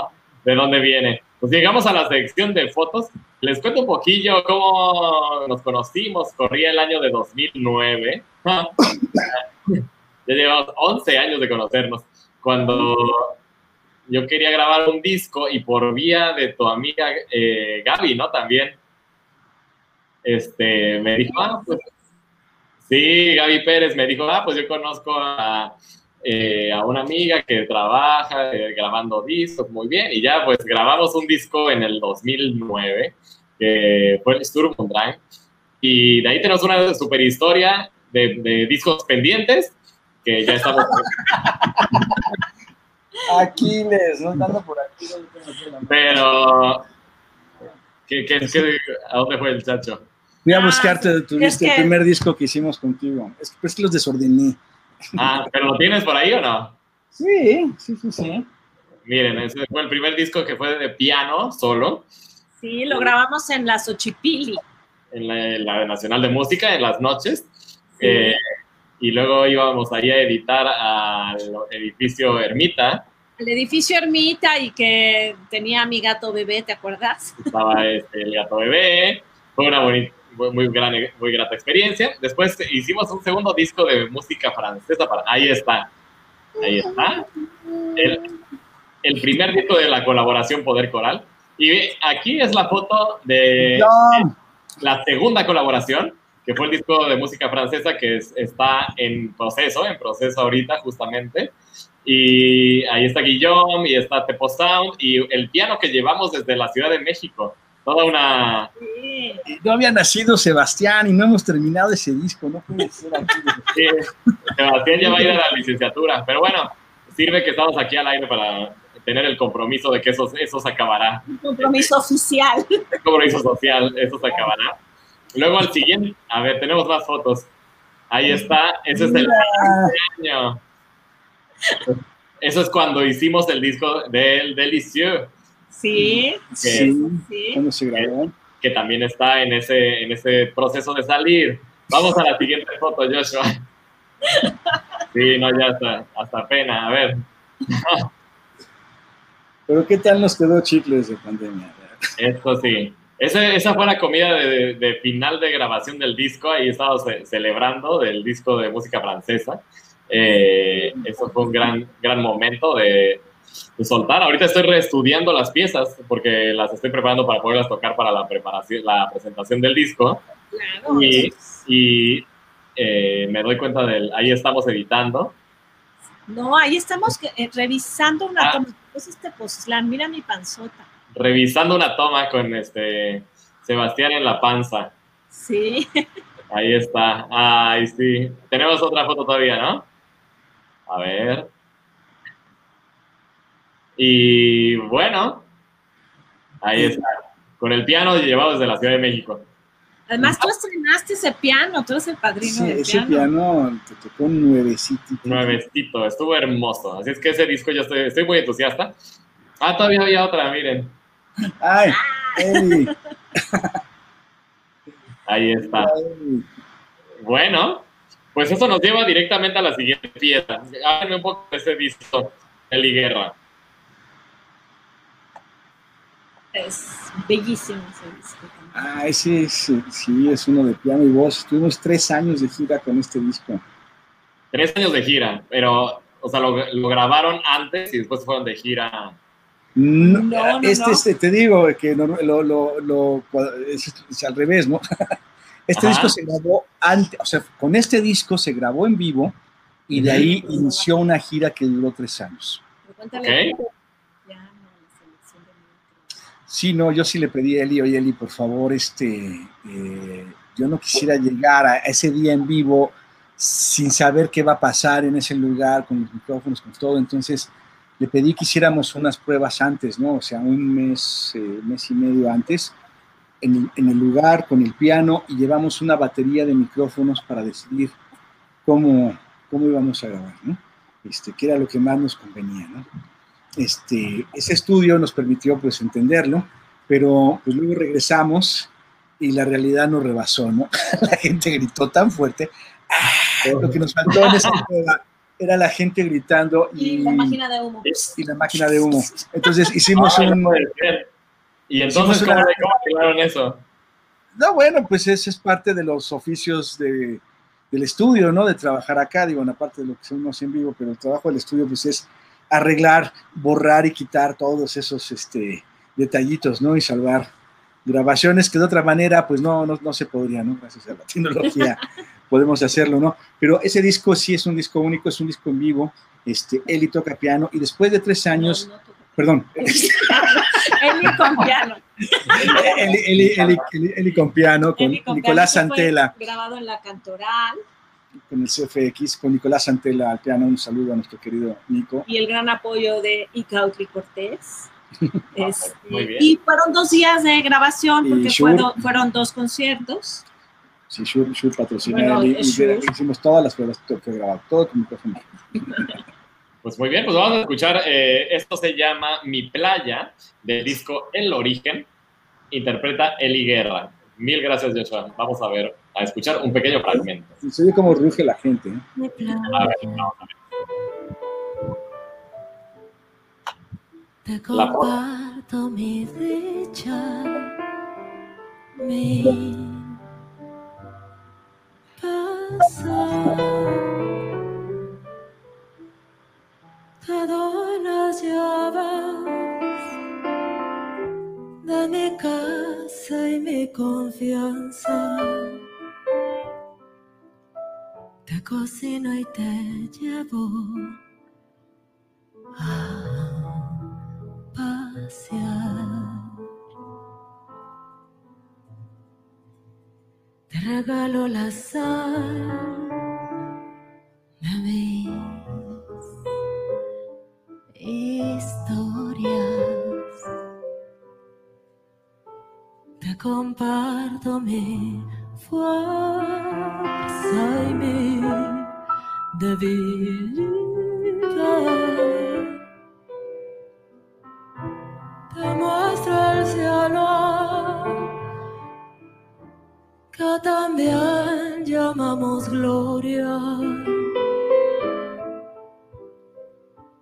Speaker 1: ¿De dónde viene? Pues llegamos a la sección de fotos. Les cuento un poquillo cómo nos conocimos. Corría el año de 2009. ya llevamos 11 años de conocernos. Cuando yo quería grabar un disco y por vía de tu amiga eh, Gaby, ¿no? También este, me dijo, ah, pues, sí, Gaby Pérez me dijo, ah, pues yo conozco a, eh, a una amiga que trabaja eh, grabando discos, muy bien, y ya pues grabamos un disco en el 2009, que fue el Sturm Drive, y de ahí tenemos una super historia de, de discos pendientes, que ya estamos...
Speaker 3: Aquiles, no andando por aquí.
Speaker 1: Pero... ¿qué, qué, qué- a dónde fue el chacho?
Speaker 3: Fui a
Speaker 2: Ah,
Speaker 3: buscarte tu
Speaker 2: es
Speaker 3: disco, el primer disco que hicimos contigo. Es que, pues, que los desordené.
Speaker 1: Ah, ¿pero lo tienes por ahí o no?
Speaker 3: Sí, sí, sí, sí.
Speaker 1: Miren, ese fue el primer disco que fue de piano solo,
Speaker 2: Sí, lo grabamos en la Xochipili.
Speaker 1: en la, en la Nacional de Música, en las noches. Eh, y luego íbamos ahí a editar al edificio Ermita.
Speaker 2: El edificio Ermita y que tenía mi gato bebé, ¿te acuerdas?
Speaker 1: Estaba este, el gato bebé. Fue una bonita, muy, muy, gran, muy grata experiencia. Después hicimos un segundo disco de música francesa. Para, ahí está. Ahí está. El, el primer disco de la colaboración Poder Coral. Y aquí es la foto de
Speaker 3: No,
Speaker 1: la segunda colaboración, que fue el disco de música francesa que es- está en proceso, en proceso ahorita justamente. Y ahí está Guillaume y está Tepo Sound y el piano que llevamos desde la Ciudad de México. Toda una...
Speaker 2: Sí.
Speaker 3: no había nacido Sebastián y no hemos terminado ese disco. No puede ser aquí.
Speaker 1: sí, Sebastián ya va a ir a la licenciatura, pero bueno, sirve que estamos aquí al aire para tener el compromiso de que eso, eso se acabará.
Speaker 2: Un compromiso oficial.
Speaker 1: El compromiso social, eso se acabará. Luego al siguiente, a ver, tenemos más fotos. Ahí está, ese es el año. Eso es cuando hicimos el disco del Delicieux,
Speaker 2: Sí,
Speaker 3: Sí,
Speaker 2: sí.
Speaker 3: ¿cuándo se grabó?
Speaker 1: que también está en ese, en ese proceso de salir. Vamos a la siguiente foto, Joshua. Sí, no, ya está, hasta pena. A ver,
Speaker 3: Pero ¿qué tal nos quedó chicles de pandemia?
Speaker 1: esto sí. Ese- esa fue la comida de, de final de grabación del disco. Ahí estábamos ce- celebrando del disco de música francesa. Eh, eso fue un gran, gran momento de soltar. Ahorita estoy reestudiando las piezas porque las estoy preparando para poderlas tocar para la preparación, la presentación del disco.
Speaker 2: Claro.
Speaker 1: Y, y, eh, me doy cuenta del, ahí estamos editando.
Speaker 2: No, ahí estamos eh, revisando una
Speaker 1: Ah.
Speaker 2: toma. ¿Qué es este? Mira mi panzota.
Speaker 1: revisando una toma con este Sebastián en la panza.
Speaker 2: Sí.
Speaker 1: Ahí está. Ay, sí. Tenemos otra foto todavía, ¿no? A ver. Y bueno, ahí está. Con el piano llevado desde la Ciudad de México.
Speaker 2: Además, tú estrenaste ese piano, tú eres el padrino
Speaker 3: Sí,
Speaker 2: del
Speaker 3: ese
Speaker 2: piano.
Speaker 3: piano te tocó un nuevecito.
Speaker 1: Nuevecito, estuvo hermoso. Así es que ese disco yo estoy, estoy muy entusiasta. Ah, todavía había otra, miren.
Speaker 3: Ay, Eli,
Speaker 1: Ahí está.
Speaker 3: ay.
Speaker 1: Bueno, pues eso nos lleva directamente a la siguiente pieza. Háganme un poco de ese disco, Eli Guerra.
Speaker 2: Es bellísimo ese disco. también.
Speaker 3: Ah, ese es, sí, es uno de piano y voz. Estuvimos tres años de gira con este disco.
Speaker 1: Tres años de gira, pero, o sea, lo, lo grabaron antes y después fueron de gira.
Speaker 3: No,
Speaker 2: No, no,
Speaker 3: este,
Speaker 2: no.
Speaker 3: este, te digo que no- lo, lo, lo- es, es al revés, ¿no? Este
Speaker 1: Ajá.
Speaker 3: disco se grabó antes, o sea, con este disco se grabó en vivo y de ahí inició una gira que duró tres años.
Speaker 2: Pero cuéntale.
Speaker 1: Ok.
Speaker 2: Ya, no, la selección de metros.
Speaker 3: Sí, no, yo sí le pedí a Eli, oye Eli, por favor, este, eh, yo no quisiera llegar a ese día en vivo sin saber qué va a pasar en ese lugar, con los micrófonos, con todo, entonces le pedí que hiciéramos unas pruebas antes, ¿no? O sea, un mes, eh, mes y medio antes, en el, en el lugar, con el piano, y llevamos una batería de micrófonos para decidir cómo, cómo íbamos a grabar, ¿no? Este, que era lo que más nos convenía, ¿no? Este, ese estudio nos permitió pues entenderlo pero pues luego regresamos y la realidad nos rebasó, ¿no? La gente gritó tan fuerte. ¡Ah! Lo que nos faltó en esa prueba era la gente gritando y,
Speaker 2: Y la máquina de humo.
Speaker 3: y la máquina de humo. Entonces hicimos
Speaker 1: no
Speaker 3: un...
Speaker 1: Y entonces, ¿cómo,
Speaker 3: una-
Speaker 1: cómo arreglaron eso?
Speaker 3: No, bueno, pues ese es parte de los oficios de, del estudio, ¿no? De trabajar acá, digo, en aparte de lo que hacemos en vivo, pero el trabajo del estudio, pues es arreglar, borrar y quitar todos esos este, detallitos, ¿no? Y salvar grabaciones que de otra manera, pues no, no, no se podría, ¿no? Gracias a la tecnología podemos hacerlo, ¿no? Pero ese disco sí es un disco único, es un disco en vivo, este, Eli toca piano y después de tres años,
Speaker 2: No,
Speaker 3: perdón,
Speaker 2: Eli con piano.
Speaker 3: Eli, Eli- Eli- Eli- con piano, con Nicolás Santela.
Speaker 2: Grabado en la Cantoral
Speaker 3: con el CFX, con Nicolás Santela al piano. Un saludo a nuestro querido Nico.
Speaker 2: y el gran apoyo de Icautli Cortés. Este,
Speaker 1: Muy bien.
Speaker 2: y fueron dos días de grabación
Speaker 3: Y
Speaker 2: porque fueron, fueron dos conciertos.
Speaker 3: Sí, Shure, Shure patrocina
Speaker 2: Bueno,
Speaker 3: y
Speaker 2: Shure.
Speaker 3: hicimos todas las pruebas, todo fue grabado, todo con micrófono.
Speaker 1: Pues muy bien, pues vamos a escuchar. eh, esto se llama Mi Playa, del disco El Origen. Interpreta Eli Guerra. Mil gracias, Joshua. Vamos a ver, a escuchar un pequeño fragmento.
Speaker 3: Y se oye como ruge la gente. ¿eh?
Speaker 1: A ver, vamos a ver.
Speaker 4: Te comparto mi dicha, mi pasar. Te doy las llaves de mi casa y mi confianza. Te cocino y te llevo a pasear. Te regalo la sal de mis historias. Te comparto mi fuerza y mi debilidad. Te muestro el cielo que también llamamos gloria.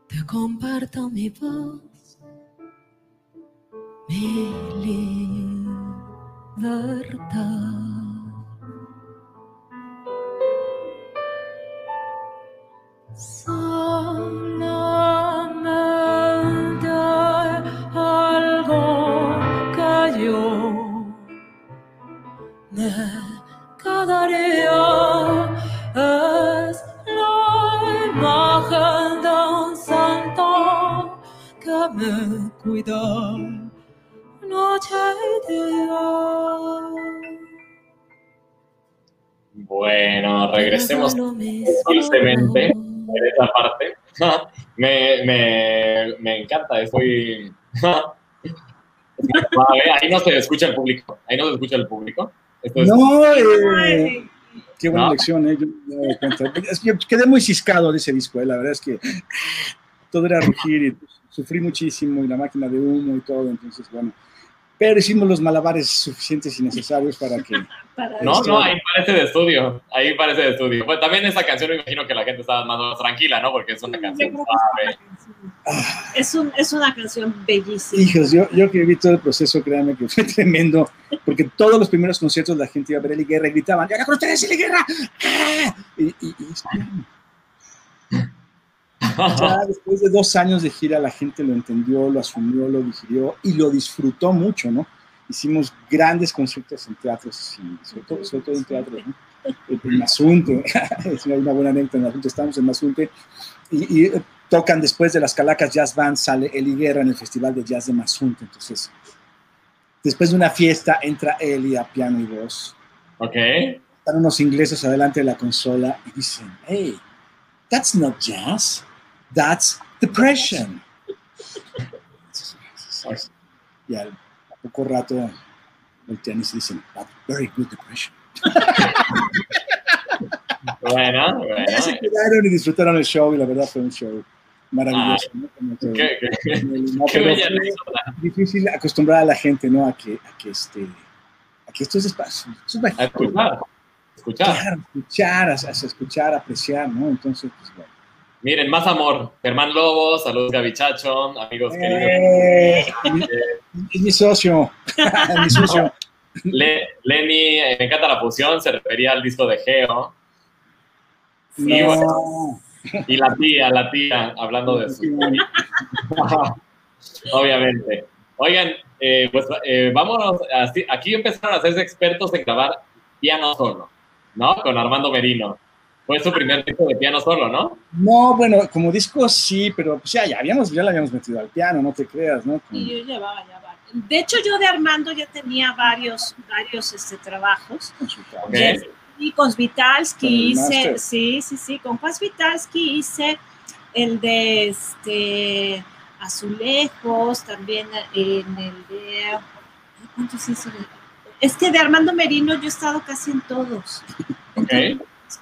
Speaker 4: Te comparto mi voz, mi libertad. Solamente algo que yo me quedaría es la imagen de un santo que me cuida noche y día.
Speaker 1: Bueno, regresemos dulcemente esa parte. me, me, me encanta, es muy... Ahí no se escucha el público. Ahí no se escucha el público. Esto es-
Speaker 3: No, eh, qué buena
Speaker 1: No.
Speaker 3: lección, ¿eh? Es que yo quedé muy ciscado de ese disco, ¿eh? La verdad es que todo era rugir y sufrí muchísimo y la máquina de humo y todo, entonces, bueno. Pero hicimos los malabares suficientes y necesarios para que
Speaker 2: para
Speaker 1: No, no, ahí parece de estudio. Ahí parece de estudio. Pues también esa canción me imagino que la gente estaba más tranquila, ¿no? Porque es una
Speaker 2: Yo
Speaker 1: canción suave.
Speaker 2: Es, un- es una canción bellísima.
Speaker 3: Hijos, yo, yo que vi todo el proceso, créanme que fue tremendo, porque todos los primeros conciertos la gente iba a ver Eli Guerra y gritaban, ¡Ya con ustedes, Eli Guerra! ¡Ah! Y, y- y es. Ya después de dos años de gira, la gente lo entendió, lo asumió, lo digirió y lo disfrutó mucho, ¿no? Hicimos grandes conciertos en teatros, y sobre, todo, sobre todo en teatros, ¿no? En Mazunte, es una buena anécdota, en Mazunte estamos en Mazunte, y, y tocan después de las Calacas Jazz Band, sale Eli Guerra en el Festival de Jazz de Mazunte, entonces, después de una fiesta, entra Eli a piano y voz,
Speaker 1: ok.
Speaker 3: están unos ingleses adelante de la consola y dicen, hey, that's not jazz, that's depression. Y al a poco rato voltean y se dicen, "That's very good depression.
Speaker 1: Bueno, bueno.
Speaker 3: Se quedaron y disfrutaron el show y la verdad fue un show maravilloso. ¿no? Como todo.
Speaker 1: Qué, qué-
Speaker 3: No,
Speaker 1: qué bella
Speaker 3: difícil acostumbrar a la gente, ¿no? A que, a que este, a que esto es espacio. Esto es
Speaker 1: A escuchar. Escuchar.
Speaker 3: Claro, escuchar, a, a escuchar, apreciar, ¿no? Entonces, pues bueno.
Speaker 1: Miren, más amor. Germán Lobo, saludos Gaby Chacho, amigos queridos.
Speaker 3: Eh, es mi socio, mi socio.
Speaker 1: Le- Lenny, eh, me encanta la fusión, se refería al disco de Geo.
Speaker 3: No,
Speaker 1: Y la tía, la tía, hablando de eso. Obviamente. Oigan, eh, pues eh, vámonos. así- aquí empezaron a hacerse expertos en grabar piano solo, ¿no? Con Armando Merino. Fue su primer disco de piano solo, ¿no?
Speaker 3: no, bueno, como disco sí, pero pues ya, ya, habíamos, ya le habíamos metido al piano, no te creas, ¿no? Con-
Speaker 2: Y yo llevaba ya varios. De hecho, yo de Armando ya tenía varios, varios este, trabajos.
Speaker 3: con su piano.
Speaker 1: Ok.
Speaker 2: Y con Vitalski hice, sí, sí, sí, con Juan Vitalski hice el de este Azulejos, también en el de ¿cuántos hice? Es que de Armando Merino yo he estado casi en todos.
Speaker 1: Ok.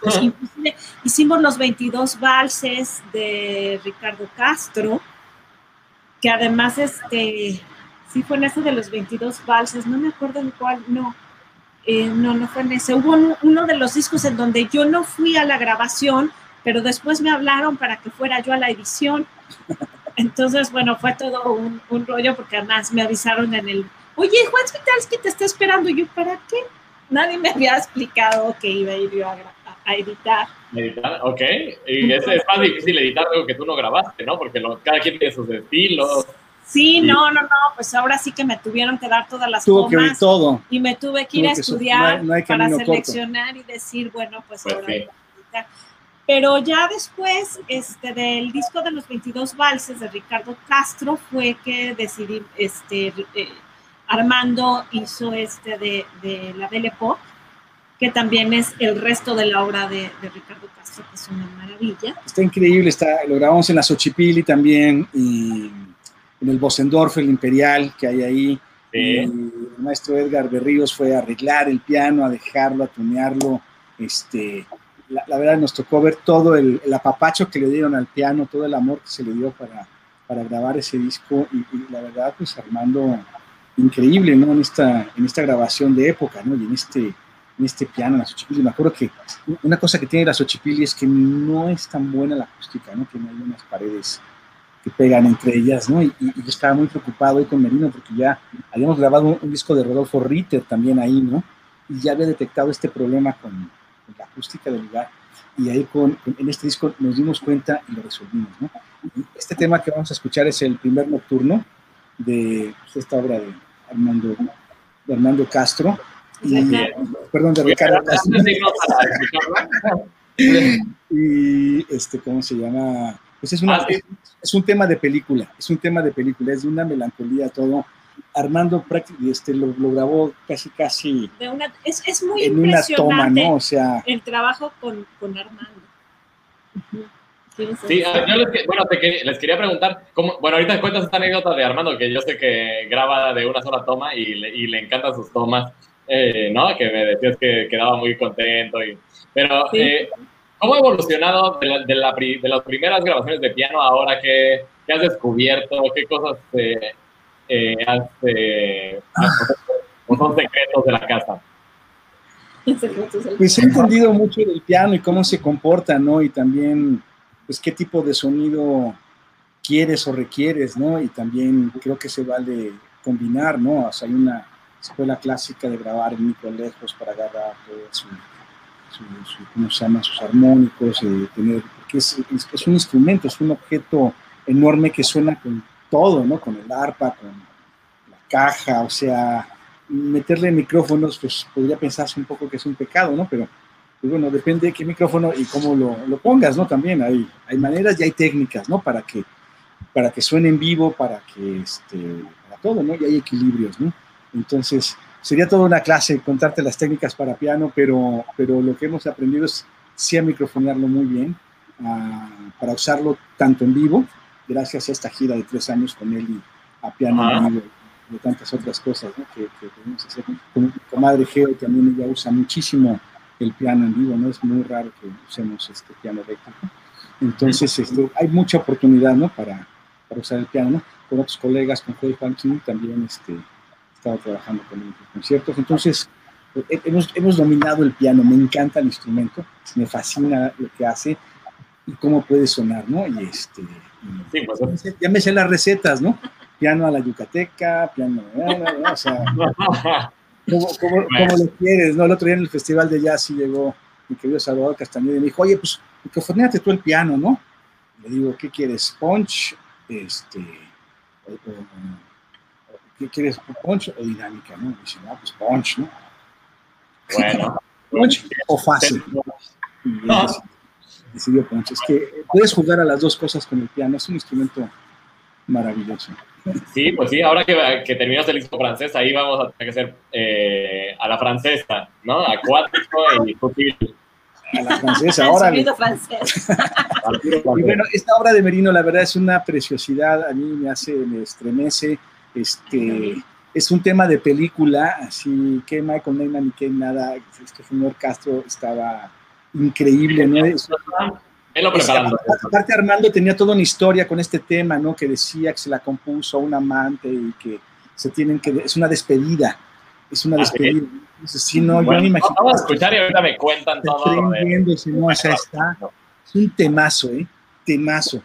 Speaker 2: Pues, inclusive hicimos los 22 valses de Ricardo Castro, que además, este, sí fue en ese de los 22 valses, no me acuerdo en cuál, no, eh, no, no fue en ese. Hubo un- uno de los discos en donde yo no fui a la grabación, pero después me hablaron para que fuera yo a la edición. Entonces, bueno, fue todo un, un rollo porque además me avisaron en el, oye, Juan Spitalski te está esperando. Y yo, ¿para qué? Nadie me había explicado que iba a ir yo a, gra- a- editar.
Speaker 1: Editar, ok. Y es, es más difícil editar algo que tú no grabaste, ¿no? Porque lo- cada quien tiene sus estilos.
Speaker 2: Sí,
Speaker 1: Sí.
Speaker 2: no, no, no, pues ahora sí que me tuvieron que dar todas las
Speaker 3: Tuvo que todo.
Speaker 2: y me tuve que ir
Speaker 3: tuvo
Speaker 2: a
Speaker 3: que
Speaker 2: estudiar
Speaker 3: no hay- no hay
Speaker 2: para
Speaker 3: camino corto.
Speaker 2: seleccionar y decir, bueno, pues,
Speaker 1: Pues
Speaker 2: ahora
Speaker 1: sí.
Speaker 2: voy a editar. Pero ya después este, del disco de los 22 valses de Ricardo Castro fue que decidí, este, eh, Armando hizo este de, de La Belle Époque, que también es el resto de la obra de, de Ricardo Castro, que es una maravilla.
Speaker 3: Está increíble, está, lo grabamos en la Xochipilli también, y en el Bosendorf, el Imperial, que hay ahí.
Speaker 1: Sí.
Speaker 3: El maestro Edgar Berríos fue a arreglar el piano, a dejarlo, a tunearlo. Este, la, la verdad nos tocó ver todo el, el apapacho que le dieron al piano, todo el amor que se le dio para, para grabar ese disco. Y, y la verdad, pues Armando, increíble, ¿no? En esta, en esta grabación de época, ¿no? Y en este, en este piano, en la Xochipilli. Me acuerdo que una cosa que tiene la Xochipilli es que no es tan buena la acústica, ¿no? Que no hay unas paredes que pegan entre ellas, ¿no? Y, y- yo estaba muy preocupado ahí con Merino porque ya habíamos grabado un, un disco de Rodolfo Ritter también ahí, ¿no? Y ya había detectado este problema con, con la acústica del lugar. Y ahí con, en este disco nos dimos cuenta y lo resolvimos, ¿no? Este tema que vamos a escuchar es el primer nocturno de pues, esta obra de Armando, de Armando Castro. Y, perdón, de Ricardo Y este, ¿cómo se llama? Pues es, una,
Speaker 1: Ah, sí.
Speaker 3: es, es un tema de película, es un tema de película, es de una melancolía todo. Armando prácticamente este, lo, lo grabó casi casi
Speaker 2: De una, es, es muy
Speaker 3: en una toma,
Speaker 2: impresionante
Speaker 3: ¿no? O sea,
Speaker 2: el trabajo con, con Armando. Ujú. ¿Quieres
Speaker 1: Sí, yo les, bueno, te les quería preguntar, cómo, bueno, ahorita cuentas esta anécdota de Armando, que yo sé que graba de una sola toma y le, y le encantan sus tomas, eh, ¿no? Que me decías que quedaba muy contento. Y, pero,
Speaker 2: Sí.
Speaker 1: eh, ¿cómo ha evolucionado de, la- de, la de las primeras grabaciones de piano ahora? ¿Qué, qué has descubierto? ¿Qué cosas eh, eh, has, eh, son secretos de la casa?
Speaker 3: pues he entendido mucho del piano y cómo se comporta, ¿no? Y también, pues, qué tipo de sonido quieres o requieres, ¿no? Y también creo que se vale combinar, ¿no? O sea, hay una escuela clásica de grabar en micro lejos para agarrar todo su, su-. Sus armónicos, eh, tener, porque es un instrumento, es un objeto enorme que suena con todo, ¿no? Con el arpa, con la caja, o sea, meterle micrófonos, pues podría pensarse un poco que es un pecado, ¿no? Pero, pues, bueno, depende de qué micrófono y cómo lo, lo pongas, ¿no? También hay, hay maneras y hay técnicas, ¿no? Para que, para que suene en vivo, para que, este, para todo, ¿no? Y hay equilibrios, ¿no? Entonces, sería toda una clase contarte las técnicas para piano, pero, pero lo que hemos aprendido es sí a microfonearlo muy bien, a- para usarlo tanto en vivo, gracias a esta gira de tres años con él y a piano
Speaker 1: Ajá.
Speaker 3: en vivo, de tantas otras cosas ¿no? que, que podemos hacer. Con mi comadre Geo también ella usa muchísimo el piano en vivo, ¿no? Es muy raro que usemos este piano eléctrico. Entonces, este, hay mucha oportunidad, ¿no? Para, para usar el piano, ¿no? Con otros colegas, con Joey Joaquín, también este, estaba trabajando con él en conciertos. Entonces, eh, hemos, hemos dominado el piano, me encanta el instrumento, me fascina lo que hace y cómo puede sonar, ¿no? Y este,
Speaker 1: Sí, pues.
Speaker 3: ya me sé las recetas, ¿no? Piano a la yucateca, piano, ¿no? o sea, ¿cómo, cómo, cómo lo quieres, no? El otro día en el Festival de Jazz sí llegó mi querido Salvador Castañeda y me dijo, oye, pues, microfonéate tú el piano, ¿no? Le digo, ¿qué quieres? ¿Punch? Este, o- o- o- ¿Qué quieres? ¿Punch o dinámica, no? Dice, no, pues punch, ¿no?
Speaker 1: Bueno.
Speaker 3: Punch o fácil. Deci- decidió punch. Es que puedes jugar a las dos cosas con el piano, es un instrumento maravilloso.
Speaker 1: Sí, pues sí, ahora que, que terminas el disco francés, ahí vamos a tener que hacer eh, a la francesa, ¿no? Acuático y futil.
Speaker 3: A la francesa,
Speaker 2: El
Speaker 3: ahora. Y bueno, esta obra de Merino, la verdad, es una preciosidad. A mí me hace, me estremece. Este, es un tema de película, así que Michael Nyman y que nada, este señor Castro estaba increíble, ¿no? Es-
Speaker 1: Velo preparando.
Speaker 3: Aparte Armando tenía toda una historia con este tema, ¿no? Que decía que se la compuso a un amante y que se tienen que es una despedida, es una
Speaker 1: Ah,
Speaker 3: despedida. Entonces, sí, no, yo
Speaker 1: Bueno,
Speaker 3: me imagino.
Speaker 1: vamos a escuchar y ahorita me cuentan todo. lo de-
Speaker 3: prendiendo, si no, o sea, está es un temazo, ¿eh? Temazo.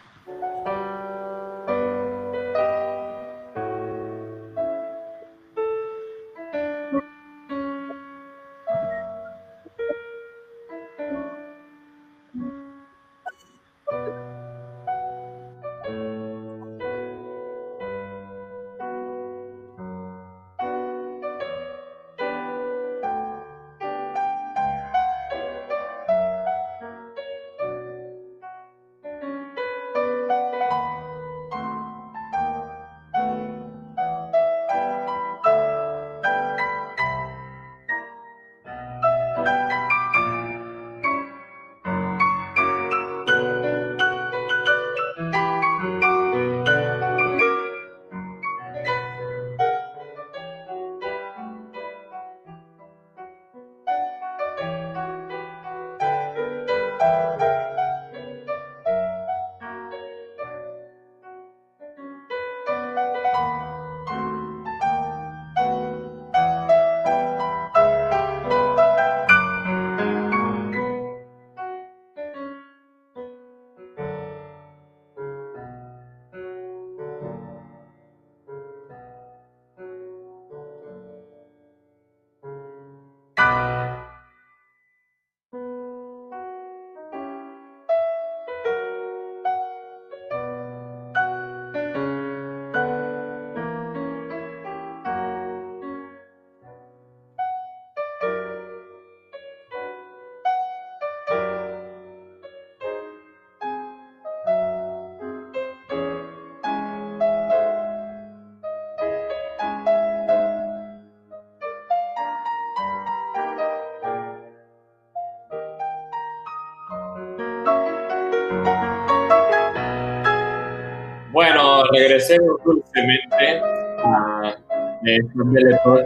Speaker 1: Regresemos dulcemente a, este Époque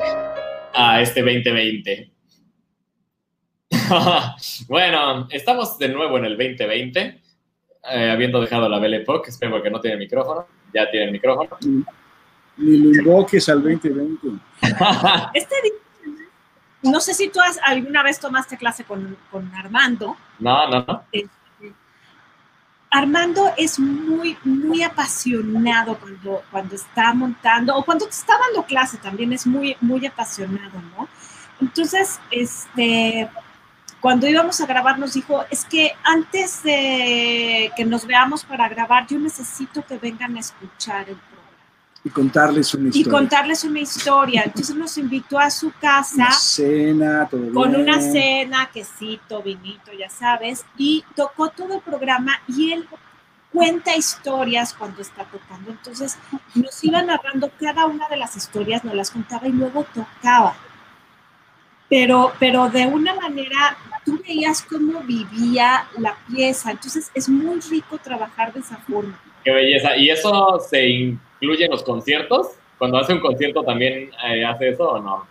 Speaker 1: a este 2020. bueno, estamos de nuevo en el 2020, eh, habiendo dejado la Belle Époque. Espero que no tiene micrófono. Ya tiene el micrófono.
Speaker 3: Ni lo invoques al 2020.
Speaker 2: Este día, no sé si tú has, alguna vez tomaste clase con, con Armando.
Speaker 1: no, no, no.
Speaker 2: Este, Armando es muy, muy apasionado cuando, cuando está montando, o cuando te está dando clase también es muy, muy apasionado, ¿no? Entonces, este, cuando íbamos a grabar nos dijo, es que antes de que nos veamos para grabar, yo necesito que vengan a escuchar el programa
Speaker 3: Y contarles una
Speaker 2: y
Speaker 3: historia.
Speaker 2: contarles una historia. Entonces nos invitó a su casa
Speaker 3: Una cena, todo
Speaker 2: con
Speaker 3: bien.
Speaker 2: una cena, quesito, vinito, ya sabes, y tocó todo el programa y él cuenta historias cuando está tocando. Entonces nos iba narrando cada una de las historias, nos las contaba y luego tocaba. Pero, pero de una manera, tú veías cómo vivía la pieza. Entonces es muy rico trabajar de esa forma.
Speaker 1: Qué belleza. ¿Y eso se incluye en los conciertos? Cuando hace un concierto también eh, hace eso o no?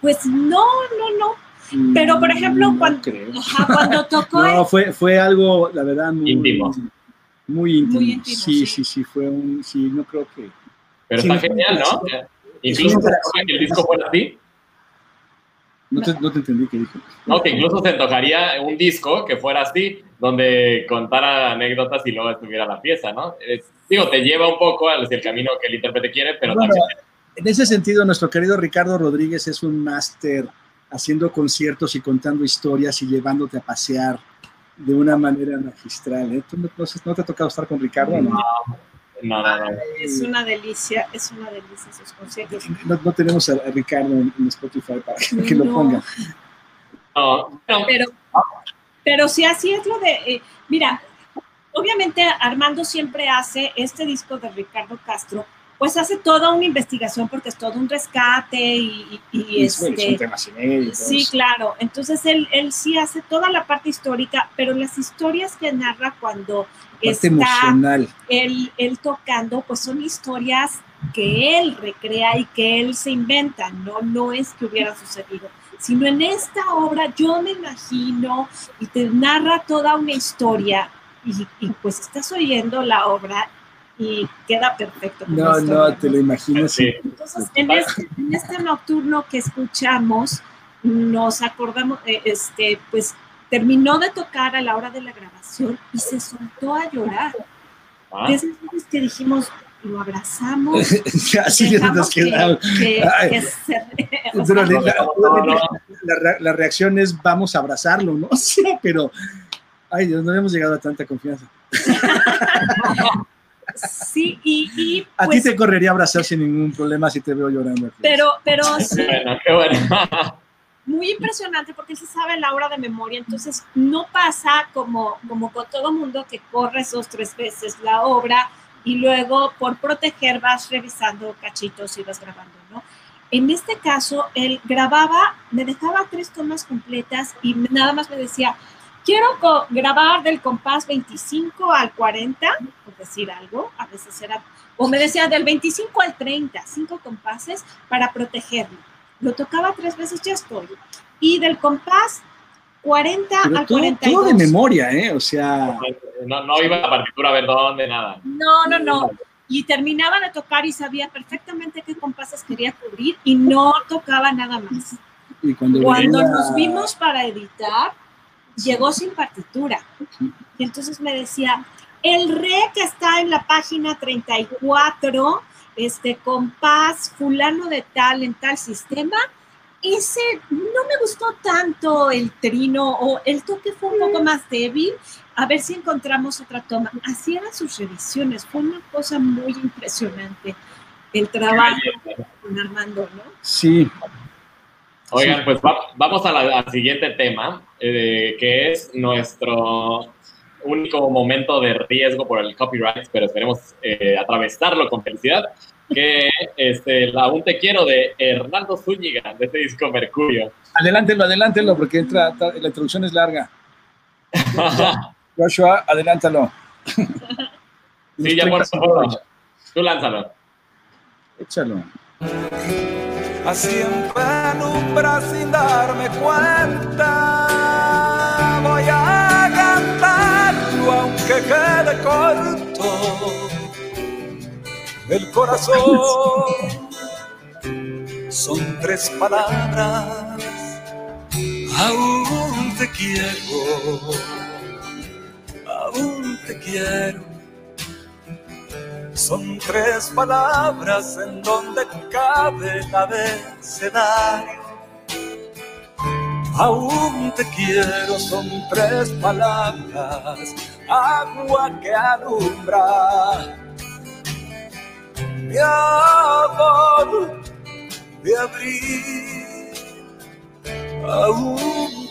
Speaker 2: Pues no, no, no. Pero, por ejemplo,
Speaker 3: No
Speaker 2: cuando-. Ajá, cuando tocó
Speaker 3: No, fue, fue algo, la verdad, muy
Speaker 1: Íntimo.
Speaker 3: Muy íntimo.
Speaker 2: Muy íntimo,
Speaker 3: sí,
Speaker 2: sí.
Speaker 3: sí, sí, fue un, sí, no creo que.
Speaker 1: Pero
Speaker 3: Sí,
Speaker 1: está
Speaker 3: no,
Speaker 1: genial, ¿no?
Speaker 3: sí.
Speaker 1: Incluso el disco fuera así,
Speaker 3: No te, no te entendí qué dijo.
Speaker 1: ¿no? Que incluso se antojaría un disco que fuera así, donde contara anécdotas y luego estuviera la pieza, ¿no? Es- digo, te lleva un poco hacia el camino que el intérprete quiere, pero
Speaker 3: Bueno,
Speaker 1: también
Speaker 3: En ese sentido, nuestro querido Ricardo Rodríguez es un máster haciendo conciertos y contando historias y llevándote a pasear de una manera magistral. ¿eh? ¿Tú no, no sé, ¿no te ha tocado estar con Ricardo? No,
Speaker 1: no, no, no.
Speaker 2: Es una delicia, es una delicia sus conciertos.
Speaker 3: no, no tenemos a, Ricardo en, en Spotify para que, lo ponga.
Speaker 1: No, no,
Speaker 2: Pero, pero sí, así es lo de, eh, mira, obviamente Armando siempre hace este disco de Ricardo Castro, pues hace toda una investigación porque es todo un rescate y, y-
Speaker 3: bueno,
Speaker 2: este...
Speaker 3: son temas inéditos.
Speaker 2: Sí, claro. Entonces él, él sí hace toda la parte histórica, pero las historias que narra cuando está
Speaker 3: emocional.
Speaker 2: él, él tocando, pues son historias que él recrea y que él se inventa, no, no es que hubiera sucedido, sino en esta obra yo me imagino y te narra toda una historia y, y pues estás oyendo la obra y queda perfecto. con
Speaker 3: No, no, te lo imaginas.
Speaker 1: Sí.
Speaker 2: entonces, en este, en este nocturno que escuchamos, nos acordamos, eh, este, pues terminó de tocar a la hora de la grabación y se soltó a llorar.
Speaker 1: Ah,
Speaker 2: De esas veces que dijimos, lo abrazamos,
Speaker 3: Así ya nos
Speaker 2: que,
Speaker 3: quedamos.
Speaker 2: que- que se- o
Speaker 3: Pero
Speaker 2: sea,
Speaker 3: la, la- la reacción es vamos a abrazarlo, ¿no? Sí, pero, ay Dios, no habíamos llegado a tanta confianza.
Speaker 2: Sí, y, y,
Speaker 3: A
Speaker 2: pues,
Speaker 3: ti te correría abrazar sin ningún problema si te veo llorando.
Speaker 2: pero, pero sí,
Speaker 1: qué bueno, qué bueno.
Speaker 2: muy impresionante porque él se sabe la hora de memoria, entonces no pasa como, como con todo mundo que corres dos, tres veces la obra y luego por proteger vas revisando cachitos y vas grabando, ¿no? En este caso, él grababa, me dejaba tres tomas completas y nada más me decía, quiero co- grabar del compás 25 al 40, por decir algo, a veces era, o me decía del 25 al 30, cinco compases para protegerlo. Lo tocaba tres veces, ya estoy. Y del compás 40
Speaker 3: Pero
Speaker 2: al
Speaker 3: todo,
Speaker 2: 42.
Speaker 3: todo de memoria, ¿eh? O sea,
Speaker 1: No, no iba a la partitura a ver dónde, nada.
Speaker 2: No, no, no. Y terminaba de tocar y sabía perfectamente qué compases quería cubrir y no tocaba nada más.
Speaker 3: y cuando,
Speaker 2: Cuando
Speaker 3: venía-
Speaker 2: nos vimos para editar, llegó sin partitura. Y entonces me decía, el re que está en la página 34, este compás fulano de tal en tal sistema, ese no me gustó tanto el trino o el toque fue un poco más débil. A ver si encontramos otra toma. Así eran sus revisiones. Fue una cosa muy impresionante el trabajo con Armando, ¿no?
Speaker 3: Sí,
Speaker 1: Oigan, pues va- vamos al siguiente tema, eh, que es nuestro único momento de riesgo por el copyright, pero esperemos eh, atravesarlo con felicidad, que este, el Aún Te Quiero de Hernando Zúñiga, de este disco Mercurio.
Speaker 3: adelántelo, adelántelo, porque entra, la introducción es larga. Joshua, adelántalo.
Speaker 1: sí, ya por favor, tú lánzalo.
Speaker 3: Échalo.
Speaker 5: Así en penumbra sin darme cuenta voy a cantarlo aunque quede corto el corazón. Son tres palabras aún te quiero aún te quiero son tres palabras en donde cabe el abecedario. Aún te quiero, son tres palabras, agua que alumbra. Mi amor de abril, aún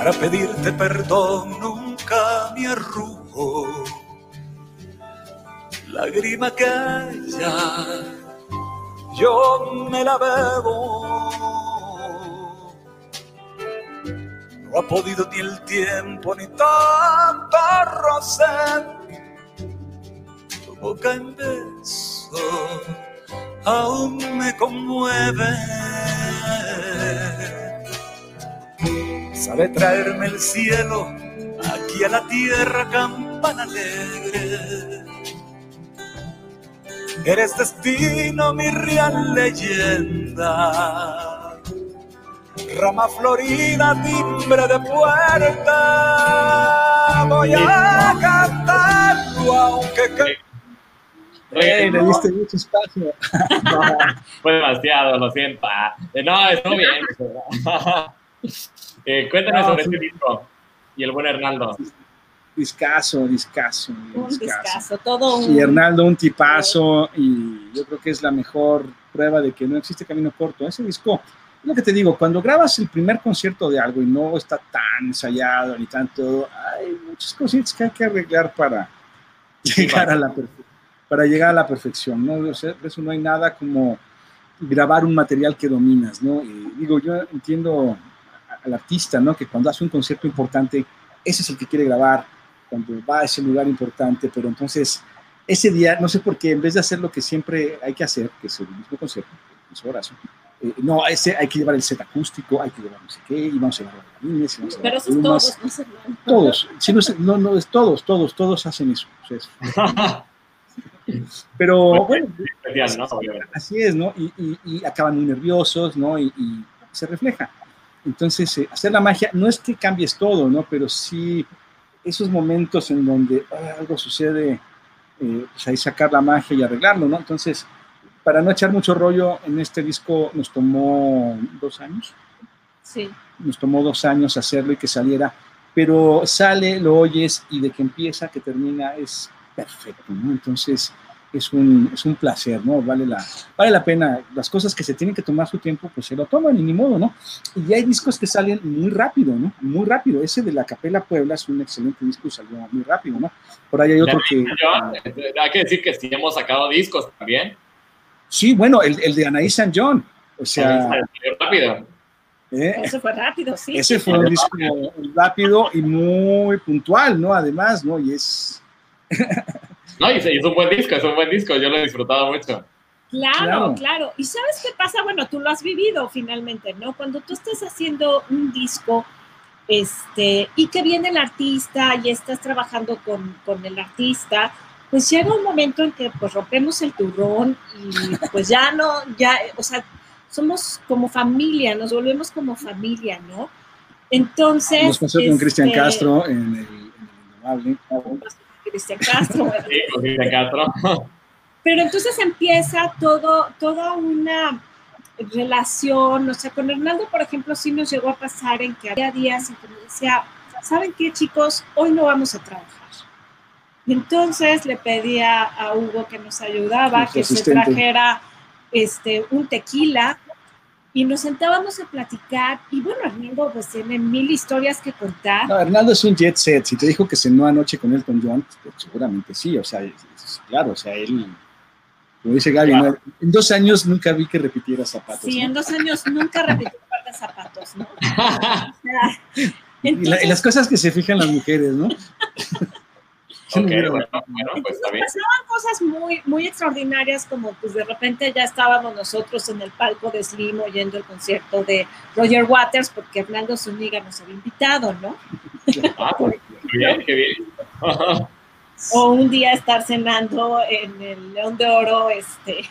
Speaker 5: Para pedirte perdón nunca me arrugo. Lágrima que ella yo me la bebo. No ha podido ni el tiempo ni tanto roce. Tu boca en beso aún me conmueve. Sabe traerme el cielo aquí a la tierra, campana alegre. Eres destino, mi real leyenda. Rama florida, timbre de puerta. Voy a cantarlo, aunque que-
Speaker 3: Ey, le diste mucho espacio.
Speaker 1: Fue demasiado, lo siento. Ah, no, estuvo bien. Eh, cuéntame
Speaker 3: No,
Speaker 1: sobre
Speaker 3: sí.
Speaker 1: este disco y el buen Hernaldo.
Speaker 3: Discaso, discaso.
Speaker 2: Un
Speaker 3: discaso.
Speaker 2: todo un...
Speaker 3: Y Hernaldo, un tipazo, y yo creo que es la mejor prueba de que no existe camino corto. Ese disco, es lo que te digo, cuando grabas el primer concierto de algo y no está tan ensayado ni tanto, hay muchas cositas que hay que arreglar para llegar a la, perfe- para llegar a la perfección. ¿no? O sea, eso no hay nada como grabar un material que dominas, ¿no? Y digo, yo entiendo al artista, ¿no? Que cuando hace un concierto importante, ese es el que quiere grabar, cuando va a ese lugar importante, pero entonces ese día, no sé por qué, en vez de hacer lo que siempre hay que hacer, que es el mismo concierto, hizo Horacio, eh, no, ese hay que llevar el set acústico, hay que llevar no sé qué, y vamos a llevar vamos a
Speaker 2: Pero eso es todos, no sé, no.
Speaker 3: Todos, sí, no, no, no, es todos, todos, todos hacen eso. o sea, es- pero bueno.
Speaker 1: Obviamente.
Speaker 3: así es, ¿no? Y, y- y acaban muy nerviosos, ¿no? Y, y se refleja. Entonces, eh, hacer la magia no es que cambies todo, ¿no? Pero sí esos momentos en donde ah, algo sucede, eh, pues ahí sacar la magia y arreglarlo, ¿no? Entonces, para no echar mucho rollo, en este disco nos tomó dos años,
Speaker 2: Sí.
Speaker 3: nos tomó dos años hacerlo y que saliera, pero sale, lo oyes y de que empieza que termina es perfecto, ¿no? Entonces es un, es un placer, ¿no? Vale la, vale la pena. Las cosas que se tienen que tomar su tiempo, pues se lo toman y ni modo, ¿no? Y hay discos que salen muy rápido, ¿no? Muy rápido. Ese de la Capela Puebla es un excelente disco, salió muy rápido, ¿no? Por ahí hay otro que...
Speaker 1: Eh, hay que decir que sí hemos sacado discos también.
Speaker 3: Sí, bueno, el, el de Anaí San John. O sea,
Speaker 1: Salió rápido.
Speaker 3: ¿eh?
Speaker 2: Eso fue rápido, sí.
Speaker 3: Ese fue un disco rápido y muy puntual, ¿no? Además, ¿no? Y es...
Speaker 1: No, y es un buen disco, es un buen disco. Yo lo he disfrutado mucho.
Speaker 2: Claro,
Speaker 3: Claro.
Speaker 2: claro, ¿Y sabes qué pasa? Bueno, tú lo has vivido finalmente, ¿no? Cuando tú estás haciendo un disco, este, y que viene el artista y estás trabajando con, con el artista, pues llega un momento en que pues rompemos el turrón y pues ya no, ya, o sea, somos como familia, nos volvemos como familia, ¿no? Entonces...
Speaker 3: Nos pasó con Cristian
Speaker 2: este,
Speaker 3: Castro en el, en el.
Speaker 2: Cristian Castro, ¿verdad?
Speaker 1: Sí, con Cristian Castro.
Speaker 2: Pero entonces empieza todo, toda una relación, o sea, con Hernando, por ejemplo, sí nos llegó a pasar en que había días en que me decía, ¿saben qué, chicos? Hoy no vamos a trabajar. Y entonces le pedía a Hugo que nos ayudaba, que se trajera este, un tequila y nos sentábamos a platicar. Y bueno, Hernando pues tiene mil historias que contar.
Speaker 3: No, Hernando es un jet set. Si te dijo que cenó anoche con él, con John, pues, seguramente sí. O sea, es- es- claro, o sea, él, como dice Gaby,
Speaker 1: Claro.
Speaker 3: ¿no? en dos años nunca vi que repitiera zapatos.
Speaker 2: Sí,
Speaker 3: ¿no?
Speaker 2: en dos años nunca repitió un par de zapatos, ¿no? O sea,
Speaker 3: Y, la- y las cosas que se fijan las mujeres, ¿no?
Speaker 1: Ok, bueno, bueno, pues
Speaker 2: entonces pasaban cosas muy, muy extraordinarias, como pues de repente ya estábamos nosotros en el palco de Slim oyendo el concierto de Roger Waters, porque Hernando Zúñiga nos había invitado, ¿no?
Speaker 1: Ah, pues, qué bien, qué bien.
Speaker 2: O un día estar cenando en el León de Oro este,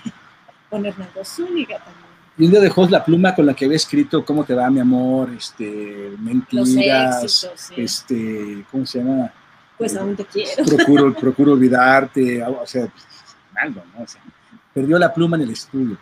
Speaker 2: con Hernando Zúñiga también.
Speaker 3: Y un día dejó la pluma con la que había escrito ¿Cómo te va, mi amor? Este,
Speaker 2: Los
Speaker 3: mentiras,
Speaker 2: éxitos, sí.
Speaker 3: este, ¿cómo se llama?
Speaker 2: Pues aún te quiero.
Speaker 3: Procuro, procuro olvidarte, o sea, pues, algo, ¿no? O sea, perdió la pluma en el estudio.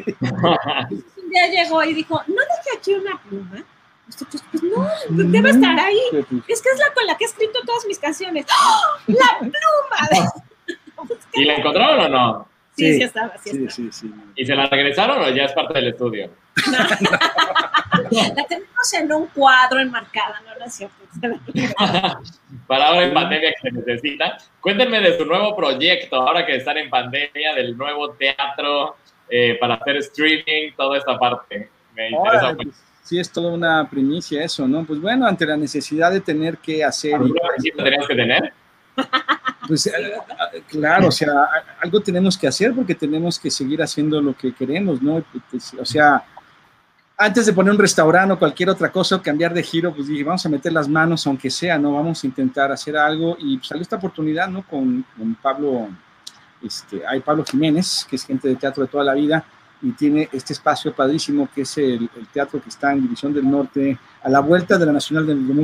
Speaker 2: Un día llegó y dijo, ¿no dejé aquí una pluma? Nosotros, pues no, debe estar ahí.
Speaker 3: Pues,
Speaker 2: Es que es la con la que he escrito todas mis canciones. ¡Ah! ¡La pluma!
Speaker 1: ¿Y la encontraron o no?
Speaker 2: Sí,
Speaker 3: Sí,
Speaker 2: sí estaba, sí,
Speaker 3: Sí,
Speaker 2: estaba.
Speaker 3: sí, sí.
Speaker 1: ¿Y se la regresaron o ya es parte del estudio?
Speaker 2: La tenemos en un cuadro enmarcada, no, no es cierto.
Speaker 1: Para ahora en pandemia que se necesita. Cuéntenme de su nuevo proyecto, ahora que están en pandemia, del nuevo teatro, eh, para hacer streaming, toda esta parte. Me interesa mucho.
Speaker 3: pues, Sí, es toda una primicia eso, ¿no? Pues bueno, ante la necesidad de tener que hacer...
Speaker 1: ¿Alguna visita tenías que tener?
Speaker 3: Pues eh, eh, claro, o sea, algo tenemos que hacer porque tenemos que seguir haciendo lo que queremos, ¿no? Pues, O sea, antes de poner un restaurante o cualquier otra cosa cambiar de giro, pues dije, vamos a meter las manos, aunque sea, ¿no? Vamos a intentar hacer algo y salió esta oportunidad, ¿no? Con, con Pablo, este, hay Pablo Jiménez, que es gente de teatro de toda la vida y tiene este espacio padrísimo que es el, el teatro que está en División del Norte, a la vuelta de la Nacional de, de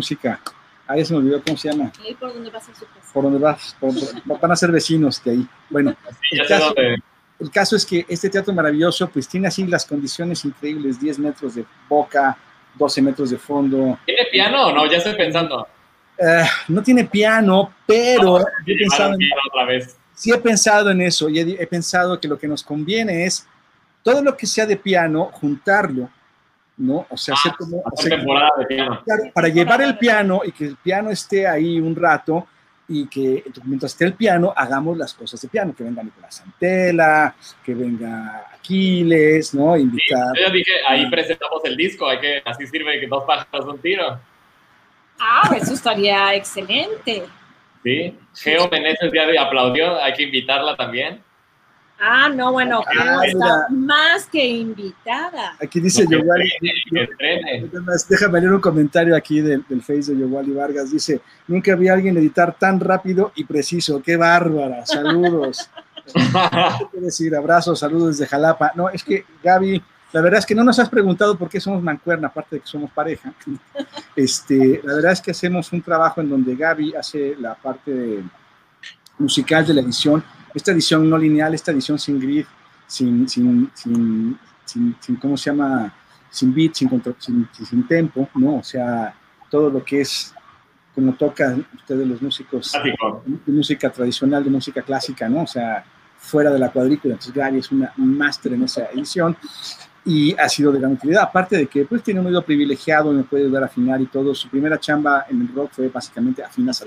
Speaker 3: Música. Ahí se me olvidó cómo se llama
Speaker 2: Ahí por donde vas a su casa.
Speaker 3: por donde vas, por- por- van a ser vecinos de ahí. Bueno,
Speaker 1: Sí, ya
Speaker 3: El caso-
Speaker 1: dónde.
Speaker 3: el caso es que este teatro maravilloso, pues tiene así las condiciones increíbles, 10 metros de boca, 12 metros de fondo.
Speaker 1: ¿Tiene piano o no? Ya estoy pensando.
Speaker 3: Eh, no tiene piano, pero yo he pensado
Speaker 1: piano otra vez.
Speaker 3: sí he pensado en eso y he, he pensado que lo que nos conviene es todo lo que sea de piano, juntarlo, ¿no? O sea, hacer como...
Speaker 1: Hacer
Speaker 3: hacer-
Speaker 1: temporada de piano.
Speaker 3: Claro, para llevar el piano y que el piano esté ahí un rato y que mientras esté el piano hagamos las cosas de piano, que venga Nicolás Santela, que venga Aquiles, ¿no? Invitar.
Speaker 1: Yo ya dije, ahí presentamos el disco, hay que, así sirve que dos pájaros un tiro.
Speaker 2: Ah, eso estaría excelente.
Speaker 1: ¿Sí? Geo Meneses ya de aplaudió, hay que invitarla también.
Speaker 2: Ah, no, bueno,
Speaker 3: Ah,
Speaker 2: está
Speaker 3: mira.
Speaker 2: más que invitada.
Speaker 3: Aquí dice
Speaker 1: Que
Speaker 3: Yowali, Déjame leer un comentario aquí del, del Face de Yowali Vargas. Dice, nunca vi a alguien editar tan rápido y preciso. ¡Qué bárbara! Saludos. ¿Qué decir? Abrazos, saludos desde Jalapa. No, es que Gaby, la verdad es que no nos has preguntado por qué somos mancuerna, aparte de que somos pareja. Este, la verdad es que hacemos un trabajo en donde Gaby hace la parte de- musical de la edición. Esta edición no lineal, esta edición sin grid, sin, sin, sin, sin, sin- ¿cómo se llama? Sin beat, sin, contro- sin, sin- sin tempo, ¿no? O sea, todo lo que es, como tocan ustedes los músicos
Speaker 1: Clásico.
Speaker 3: de música tradicional, de música clásica, ¿no? O sea, fuera de la cuadrícula. Entonces, Gaby es una máster en esa edición y ha sido de gran utilidad. Aparte de que, pues, tiene un oído privilegiado y me puede ayudar a afinar y todo. Su primera chamba en el rock fue básicamente afinas a,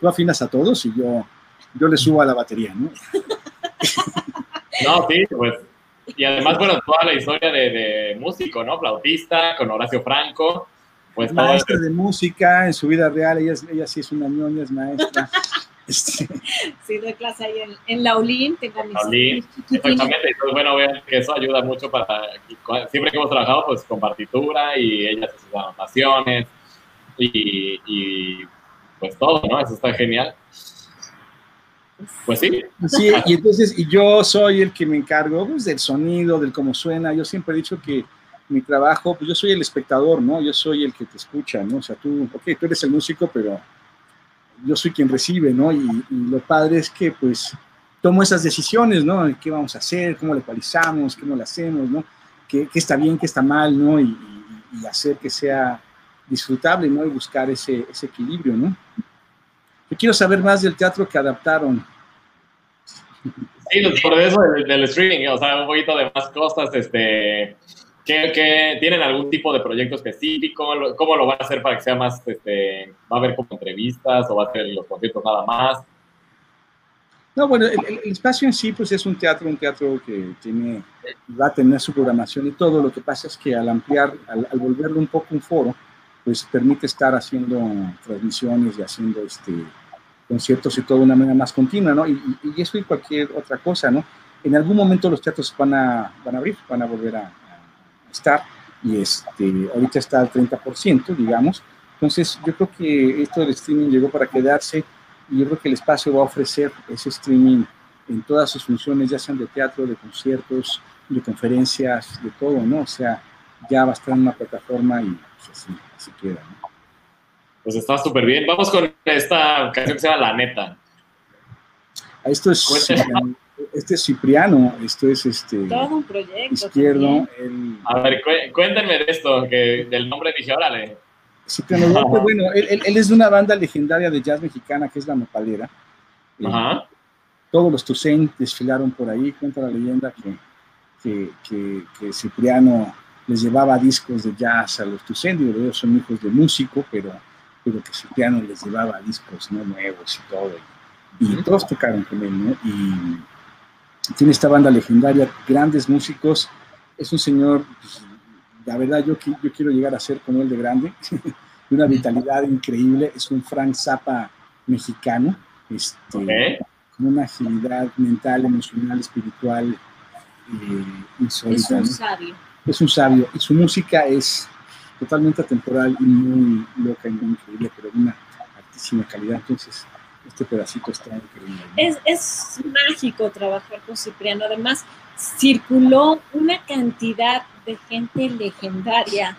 Speaker 3: tú afinas a todos y yo, yo le subo a la batería, ¿no?
Speaker 1: No, sí, pues. Y además, bueno, toda la historia de, de músico, ¿no? Flautista, con Horacio Franco. Pues todo
Speaker 3: Maestra de música en su vida real, ella, es- ella sí es una ñoña, es maestra. Este,
Speaker 2: Sí, doy clase ahí en, en Laulín, tengo mis,
Speaker 1: Laulín. Exactamente, entonces bueno, vean que eso ayuda mucho para, siempre que hemos trabajado pues con partitura y ella hace sus anotaciones y, y, pues todo, ¿no? Eso está genial. Pues sí,
Speaker 3: Sí, y entonces, y yo soy el que me encargo pues, del sonido, del cómo suena. Yo siempre he dicho que mi trabajo, pues yo soy el espectador, ¿no? Yo soy el que te escucha, ¿no? O sea, tú, ok, tú eres el músico, pero yo soy quien recibe, ¿no? Y, y lo padre es que, pues, tomo esas decisiones, ¿no? ¿Qué vamos a hacer? ¿Cómo le ecualizamos? ¿Qué no le hacemos? ¿no? ¿Qué, qué está bien? ¿Qué está mal? ¿no? Y, y- y hacer que sea disfrutable, ¿no? Y buscar ese, ese equilibrio, ¿no? Yo quiero saber más del teatro que adaptaron.
Speaker 1: sí, por eso del, del streaming, o sea, un poquito de más cosas, este, ¿qué, qué- tienen algún tipo de proyecto específico? Lo- ¿Cómo lo van a hacer para que sea más, este, va a haber como entrevistas o va a ser los conciertos nada más?
Speaker 3: No, bueno, el espacio en sí, pues es un teatro, un teatro que tiene, va a tener su programación y todo. Lo que pasa es que al ampliar, al, al volverlo un poco un foro, pues permite estar haciendo transmisiones y haciendo este, conciertos y todo de una manera más continua, ¿no? Y, y- eso y cualquier otra cosa, ¿no? En algún momento los teatros van a, van a abrir, van a volver a, a estar y este, ahorita está al 30%, digamos. Entonces, yo creo que esto del streaming llegó para quedarse y yo creo que el espacio va a ofrecer ese streaming en todas sus funciones, ya sean de teatro, de conciertos, de conferencias, de todo, ¿no? O sea, ya va a estar en una plataforma y pues, así, así queda, ¿no?
Speaker 1: Pues está súper bien. Vamos con esta canción que se llama La Neta.
Speaker 3: Esto es,
Speaker 1: Cuéntame.
Speaker 3: este es Cipriano, esto es este
Speaker 2: Todo un proyecto.
Speaker 3: izquierdo, el
Speaker 1: A ver, cué- cuéntenme de esto, que del nombre dije, órale.
Speaker 3: Cipriano Duarte, bueno, él, él- él es de una banda legendaria de jazz mexicana que es La Nopalera. Eh,
Speaker 1: Ajá.
Speaker 3: todos los Toussaint desfilaron por ahí, cuenta la leyenda que, que, que- que Cipriano les llevaba discos de jazz a los digo, ellos son hijos de músico, pero, pero que Cipriano les llevaba discos ¿no? nuevos y todo, y, y todos tocaron con él, ¿no? Y tiene esta banda legendaria, grandes músicos, es un señor pues, la verdad yo, yo quiero llegar a ser como él de grande, de una vitalidad increíble, es un Frank Zappa mexicano, este,
Speaker 1: Ok.
Speaker 3: con una agilidad mental, emocional, espiritual eh,
Speaker 2: Es
Speaker 3: insólita.
Speaker 2: un
Speaker 3: ¿no? Es un sabio y su música es totalmente atemporal y muy loca y muy increíble, pero de una altísima calidad. Entonces, este pedacito está increíble.
Speaker 2: Es, es mágico trabajar con Cipriano. Además, circuló una cantidad de gente legendaria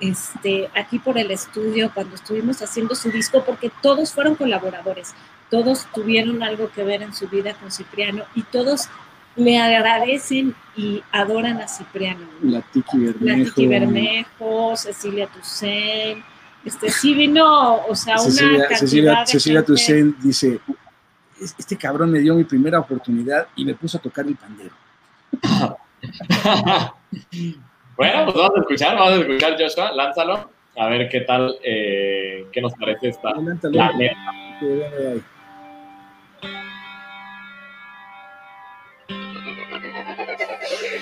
Speaker 2: este, aquí por el estudio cuando estuvimos haciendo su disco, porque todos fueron colaboradores, todos tuvieron algo que ver en su vida con Cipriano y todos le agradecen y adoran a Cipriano. ¿no?
Speaker 3: La Tiki
Speaker 2: La
Speaker 3: Bermejo.
Speaker 2: Titi Bermejo, Cecilia Toussaint, este sí vino, o sea, una
Speaker 3: Cecilia,
Speaker 2: cantidad
Speaker 3: Cecilia,
Speaker 2: de
Speaker 3: Cecilia
Speaker 2: gente-
Speaker 3: Toussaint dice, "Es- este cabrón me dio mi primera oportunidad y me puso a tocar el pandero.
Speaker 1: bueno, pues vamos a escuchar, vamos a escuchar, Joshua, lánzalo, a ver qué tal, eh, qué nos parece esta. La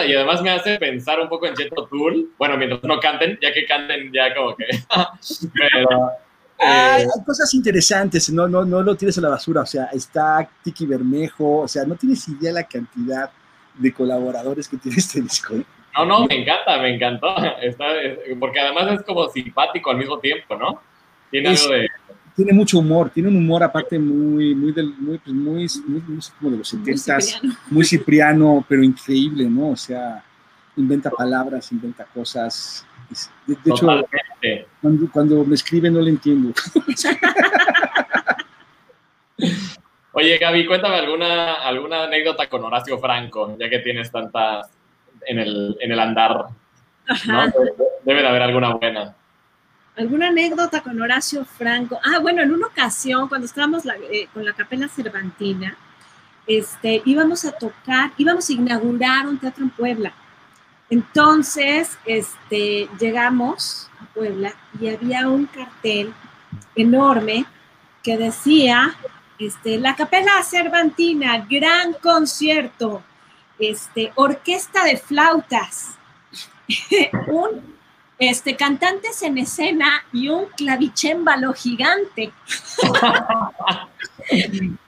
Speaker 1: encanta y además me hace pensar un poco en Cheto Tool. Bueno, mientras no canten, ya que canten, ya como que. Pero. Eh,
Speaker 3: hay cosas interesantes, no, no, no lo tires a la basura, o sea, está Tiki Bermejo, o sea, no tienes idea la cantidad de colaboradores que tiene este disco.
Speaker 1: no, no, me encanta, me encantó. Está, es- porque además es como simpático al mismo tiempo, ¿no? Tiene
Speaker 3: Es-
Speaker 1: algo de.
Speaker 3: Tiene mucho humor, tiene un humor aparte muy, muy, del, muy, pues, muy, muy, muy como de los
Speaker 2: Muy
Speaker 3: 70
Speaker 2: Cipriano.
Speaker 3: muy cipriano, pero increíble, ¿no? O sea, inventa palabras, inventa cosas. De, de hecho,
Speaker 1: Totalmente.
Speaker 3: cuando, cuando me escribe no le entiendo.
Speaker 1: Oye, Gaby, cuéntame alguna, alguna anécdota con Horacio Franco, ya que tienes tantas en el, en el andar. Debe de haber alguna buena.
Speaker 2: ¿Alguna anécdota con Horacio Franco? Ah, bueno, en una ocasión, cuando estábamos eh, con la Capela Cervantina, este, íbamos a tocar, íbamos a inaugurar un teatro en Puebla. Entonces, este, llegamos a Puebla y había un cartel enorme que decía, este, la Capela Cervantina, gran concierto, este, orquesta de flautas, un este, cantantes en escena y un clavicémbalo gigante.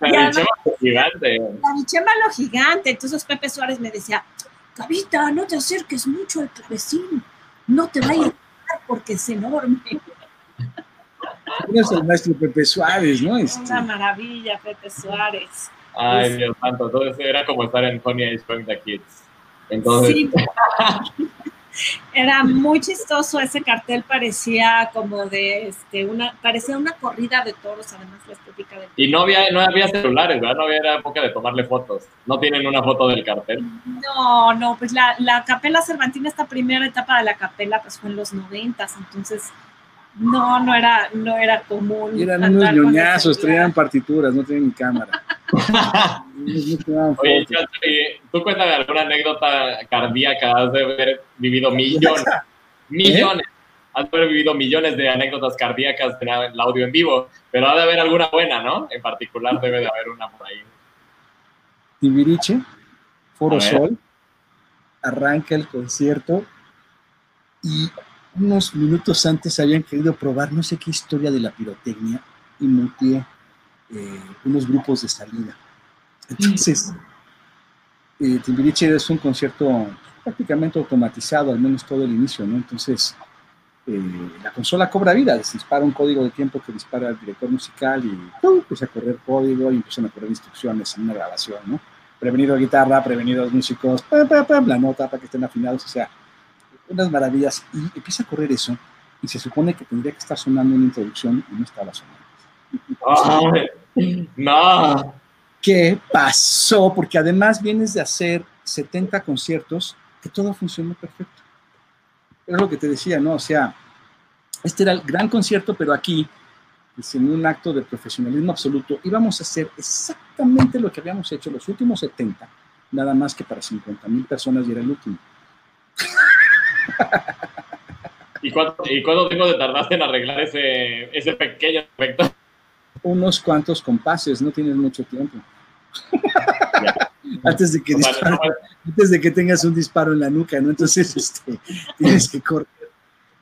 Speaker 1: La bichema gigante.
Speaker 2: Clavicémbalo gigante. Entonces Pepe Suárez me decía, Gavita, no te acerques mucho al clavecín, no te vayas a porque es enorme.
Speaker 3: Uno es el maestro Pepe Suárez, ¿no? Este,
Speaker 2: Una maravilla, Pepe Suárez.
Speaker 1: Ay, Dios santo. Entonces era como estar en Honey I Shrunk the Kids. Entonces,
Speaker 2: Sí. Era muy chistoso ese cartel, parecía como de este, una, parecía una corrida de toros, además la estética del
Speaker 1: y no había, no había celulares, ¿verdad? No había era época de tomarle fotos. No tienen una foto del cartel.
Speaker 2: No, no, pues la, la capela cervantina, esta primera etapa de la capela, pues fue en los noventas, entonces No, no era, no era común.
Speaker 3: Y eran unos ñoñazos, traían partituras, no tenían ni cámara.
Speaker 1: Oye, tú cuéntame alguna anécdota cardíaca, has de haber vivido millones, millones, has de haber vivido millones de anécdotas cardíacas en el audio en vivo, pero ha de haber alguna buena, ¿no? En particular debe de haber una por ahí.
Speaker 3: Timbiriche, Foro. Sol, arranca el concierto y unos minutos antes habían querido probar no sé qué historia de la pirotecnia y monté eh, unos grupos de salida. Entonces, eh, Timbiriche es un concierto prácticamente automatizado, al menos todo el inicio, ¿no? Entonces, eh, la consola cobra vida, se dispara un código de tiempo que dispara el director musical y ¡pum! empieza a correr código y empiezan a correr instrucciones en una grabación, ¿no? Prevenido guitarra, prevenidos músicos, pam, pam, pam, la nota para que estén afinados, o sea, unas maravillas. Y empieza a correr eso y se supone que tendría que estar sonando una introducción y no estaba sonando.
Speaker 1: No,
Speaker 3: ¿Qué pasó? Porque además vienes de hacer 70 conciertos que todo funcionó perfecto. Es lo que te decía, ¿no? O sea, este era el gran concierto, pero aquí, pues, en un acto de profesionalismo absoluto, íbamos a hacer exactamente lo que habíamos hecho los últimos 70, nada más que para 50 mil personas y era el último.
Speaker 1: ¿Y cuánto, ¿Y cuánto tiempo te tardaste en arreglar ese, ese pequeño efecto?
Speaker 3: Unos cuantos compases, no tienes mucho tiempo. antes, de que
Speaker 1: no,
Speaker 3: antes de que tengas un disparo en la nuca, ¿no? Entonces, este, tienes que correr.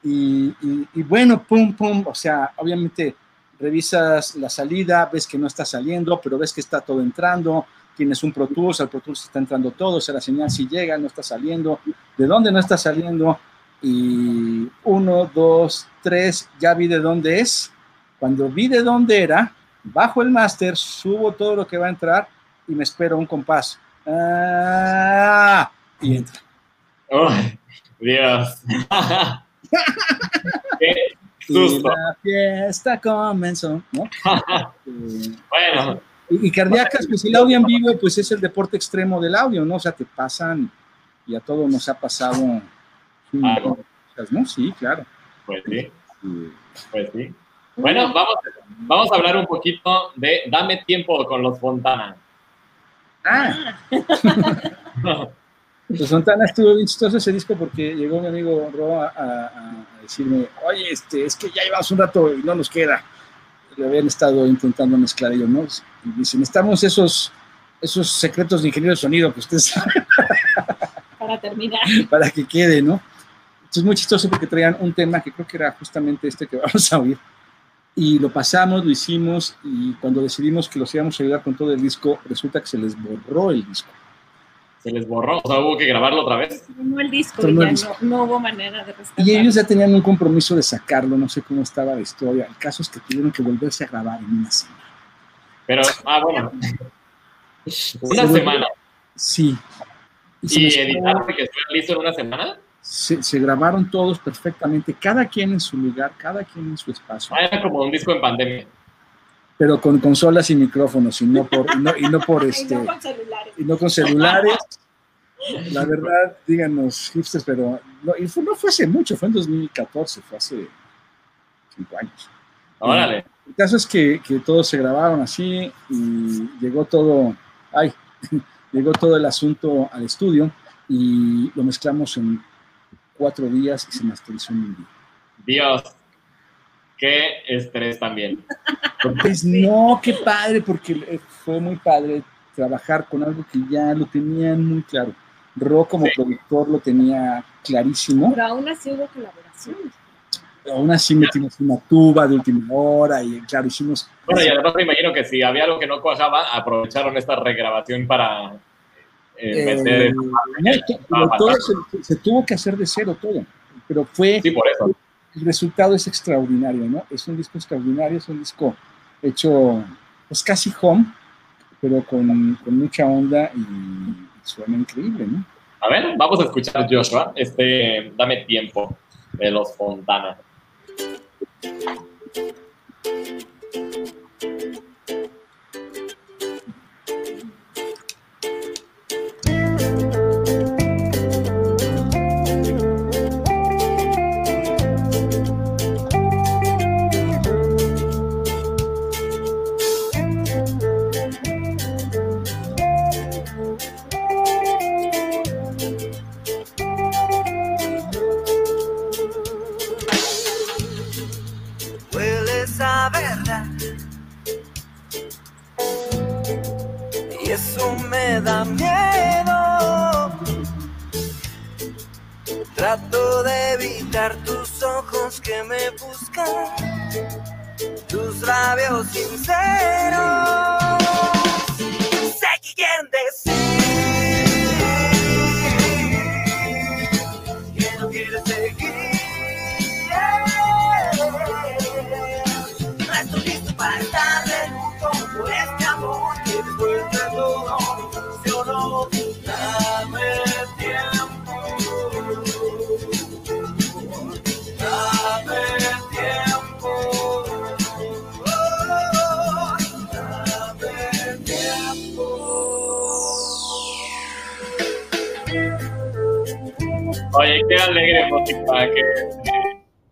Speaker 3: Y, y- y bueno, pum, pum, o sea, obviamente revisas la salida, ves que no está saliendo, pero ves que está todo entrando, tienes un Pro Tools, al Pro Tools está entrando todo, o sea, la señal si llega, no está saliendo, ¿de dónde no está saliendo? Y uno, dos, tres, ya vi de dónde es. Cuando vi de dónde era, bajo el máster, subo todo lo que va a entrar y me espero un compás. Ah, y entra.
Speaker 1: Ay, Dios. Qué susto.
Speaker 3: la fiesta comenzó, ¿no?
Speaker 1: Bueno,
Speaker 3: y, y cardíacas, pues el audio en vivo, pues es el deporte extremo del audio, ¿no? O sea, te pasan, y a todos nos ha pasado, ¿no? Sí, claro.
Speaker 1: pues Sí. pues sí. Bueno, vamos, vamos a hablar un poquito de Dame tiempo con los Fontana.
Speaker 3: Ah, pues Fontana estuvo bien chistoso ese disco porque llegó mi amigo Ro a, a- a decirme, oye, este, es que ya llevamos un rato y no nos queda. Le habían estado intentando mezclar ellos, ¿no? Y dicen, necesitamos esos, esos secretos de ingeniero de sonido que ustedes saben
Speaker 2: Para terminar.
Speaker 3: para que quede, ¿no? Entonces muy chistoso porque traían un tema que creo que era justamente este que vamos a oír. Y lo pasamos, lo hicimos y cuando decidimos que los íbamos a ayudar con todo el disco, resulta que se les borró el disco.
Speaker 1: Se les borró, o sea, hubo que grabarlo otra vez.
Speaker 2: No el disco,
Speaker 3: Tornó el
Speaker 2: ya
Speaker 3: disco.
Speaker 2: No, no hubo manera de rescatar.
Speaker 3: Y ellos ya tenían un compromiso de sacarlo, no sé cómo estaba la historia. El caso es que tuvieron que volverse a grabar en una semana.
Speaker 1: Pero, ah, bueno. Una semana.
Speaker 3: Sí. Y,
Speaker 1: ¿Y editaron que estuviera listo en una semana?
Speaker 3: Se- se grabaron todos perfectamente, cada quien en su lugar, cada quien en su espacio,
Speaker 1: Ah, era como un disco en pandemia.
Speaker 3: pero con consolas y micrófonos y no por, y no, y no por este,
Speaker 2: no con celulares.
Speaker 3: y no con celulares. La verdad, díganos, hipsters, pero no, y fue- no fue hace mucho, fue en 2014, fue hace cinco años.
Speaker 1: Órale.
Speaker 3: El caso es que, que todos se grabaron así y llegó todo, ay, llegó todo el asunto al estudio y lo mezclamos en cuatro días y se masterizó en un día.
Speaker 1: Dios. Qué estrés también.
Speaker 3: Pues no, qué padre, porque eh, fue muy padre trabajar con algo que ya lo tenían muy claro. Ro como
Speaker 1: Sí.
Speaker 3: productor lo tenía clarísimo.
Speaker 2: Pero aún así hubo colaboraciones.
Speaker 3: Aún así metimos una tuba de última hora y claro, hicimos...
Speaker 1: Bueno, y además me imagino que si había algo que no cuajaba, aprovecharon esta regrabación para eh, meter.
Speaker 3: Eh, no, to- pero todo se, se tuvo que hacer de cero todo, pero fue
Speaker 1: Sí, por eso.
Speaker 3: el resultado es extraordinario, ¿no? Es un disco extraordinario, es un disco hecho pues casi home, pero con, con mucha onda y suena increíble, ¿no?
Speaker 1: A ver, vamos a escuchar Joshua. Este, dame tiempo de los Fontana.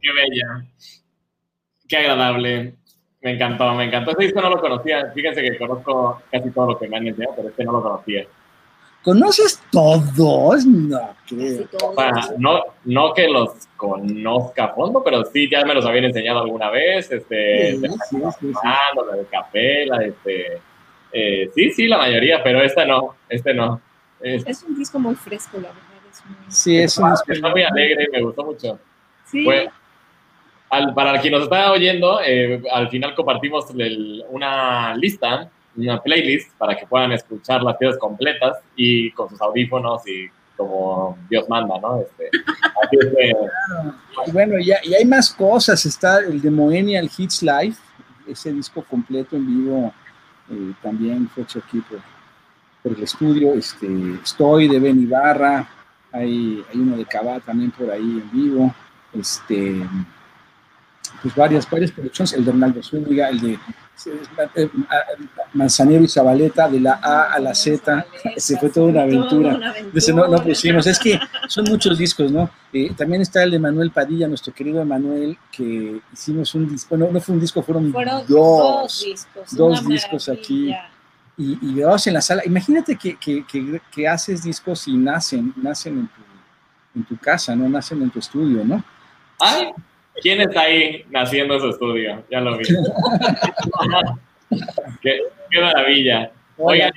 Speaker 1: Qué bella, qué agradable. Me encantó, me encantó. Ese disco no lo conocía. Fíjense que conozco casi todo lo que me han enseñado, pero este no lo conocía.
Speaker 3: ¿Conoces todos? No creo.
Speaker 2: Casi todo.
Speaker 1: O sea, no, no que los conozca a fondo, pero sí ya me los habían enseñado alguna vez. Este,
Speaker 3: Sí,
Speaker 1: de-
Speaker 3: sí, sí, sí.
Speaker 1: Ah, la de café, la de este. eh, sí, sí, la mayoría, pero esta no, este no. Es-
Speaker 2: Es un disco muy fresco, la verdad.
Speaker 3: Sí, es un
Speaker 1: está muy alegre, me gustó mucho.
Speaker 2: Sí,
Speaker 1: Fue- al- para quien nos está oyendo, eh, al final compartimos el- una lista, una playlist para que puedan escuchar las piezas completas y con sus audífonos y como Dios manda, ¿no? Este, así es que,
Speaker 3: Y bueno, ya, y hay más cosas. Está el de Moenial Hits Live, ese disco completo en vivo eh, también fue hecho aquí por, por el estudio. Este, Estoy de Ben Ibarra, hay, hay uno de Cabá también por ahí en vivo. Este, pues varias, varias producciones, el de Ronaldo Zúñiga, el de eh, Manzanero y Zabaleta, de la A a la Z, se fue toda una aventura. Ese no, no pusimos, es que son muchos discos, ¿no? Eh, también está el de Manuel Padilla, nuestro querido Emanuel, que hicimos un disco, bueno, no fue un disco, fueron,
Speaker 2: Fueron
Speaker 3: dos.
Speaker 2: dos, discos.
Speaker 3: dos
Speaker 2: una
Speaker 3: discos aquí. Y, y en la sala. Imagínate que, que, que, que haces discos y nacen, nacen en tu, en tu casa, ¿no? Nacen en tu estudio, ¿no?
Speaker 1: ay, ¿quién está ahí naciendo en su estudio? Ya lo vi. qué, qué maravilla. Oigan,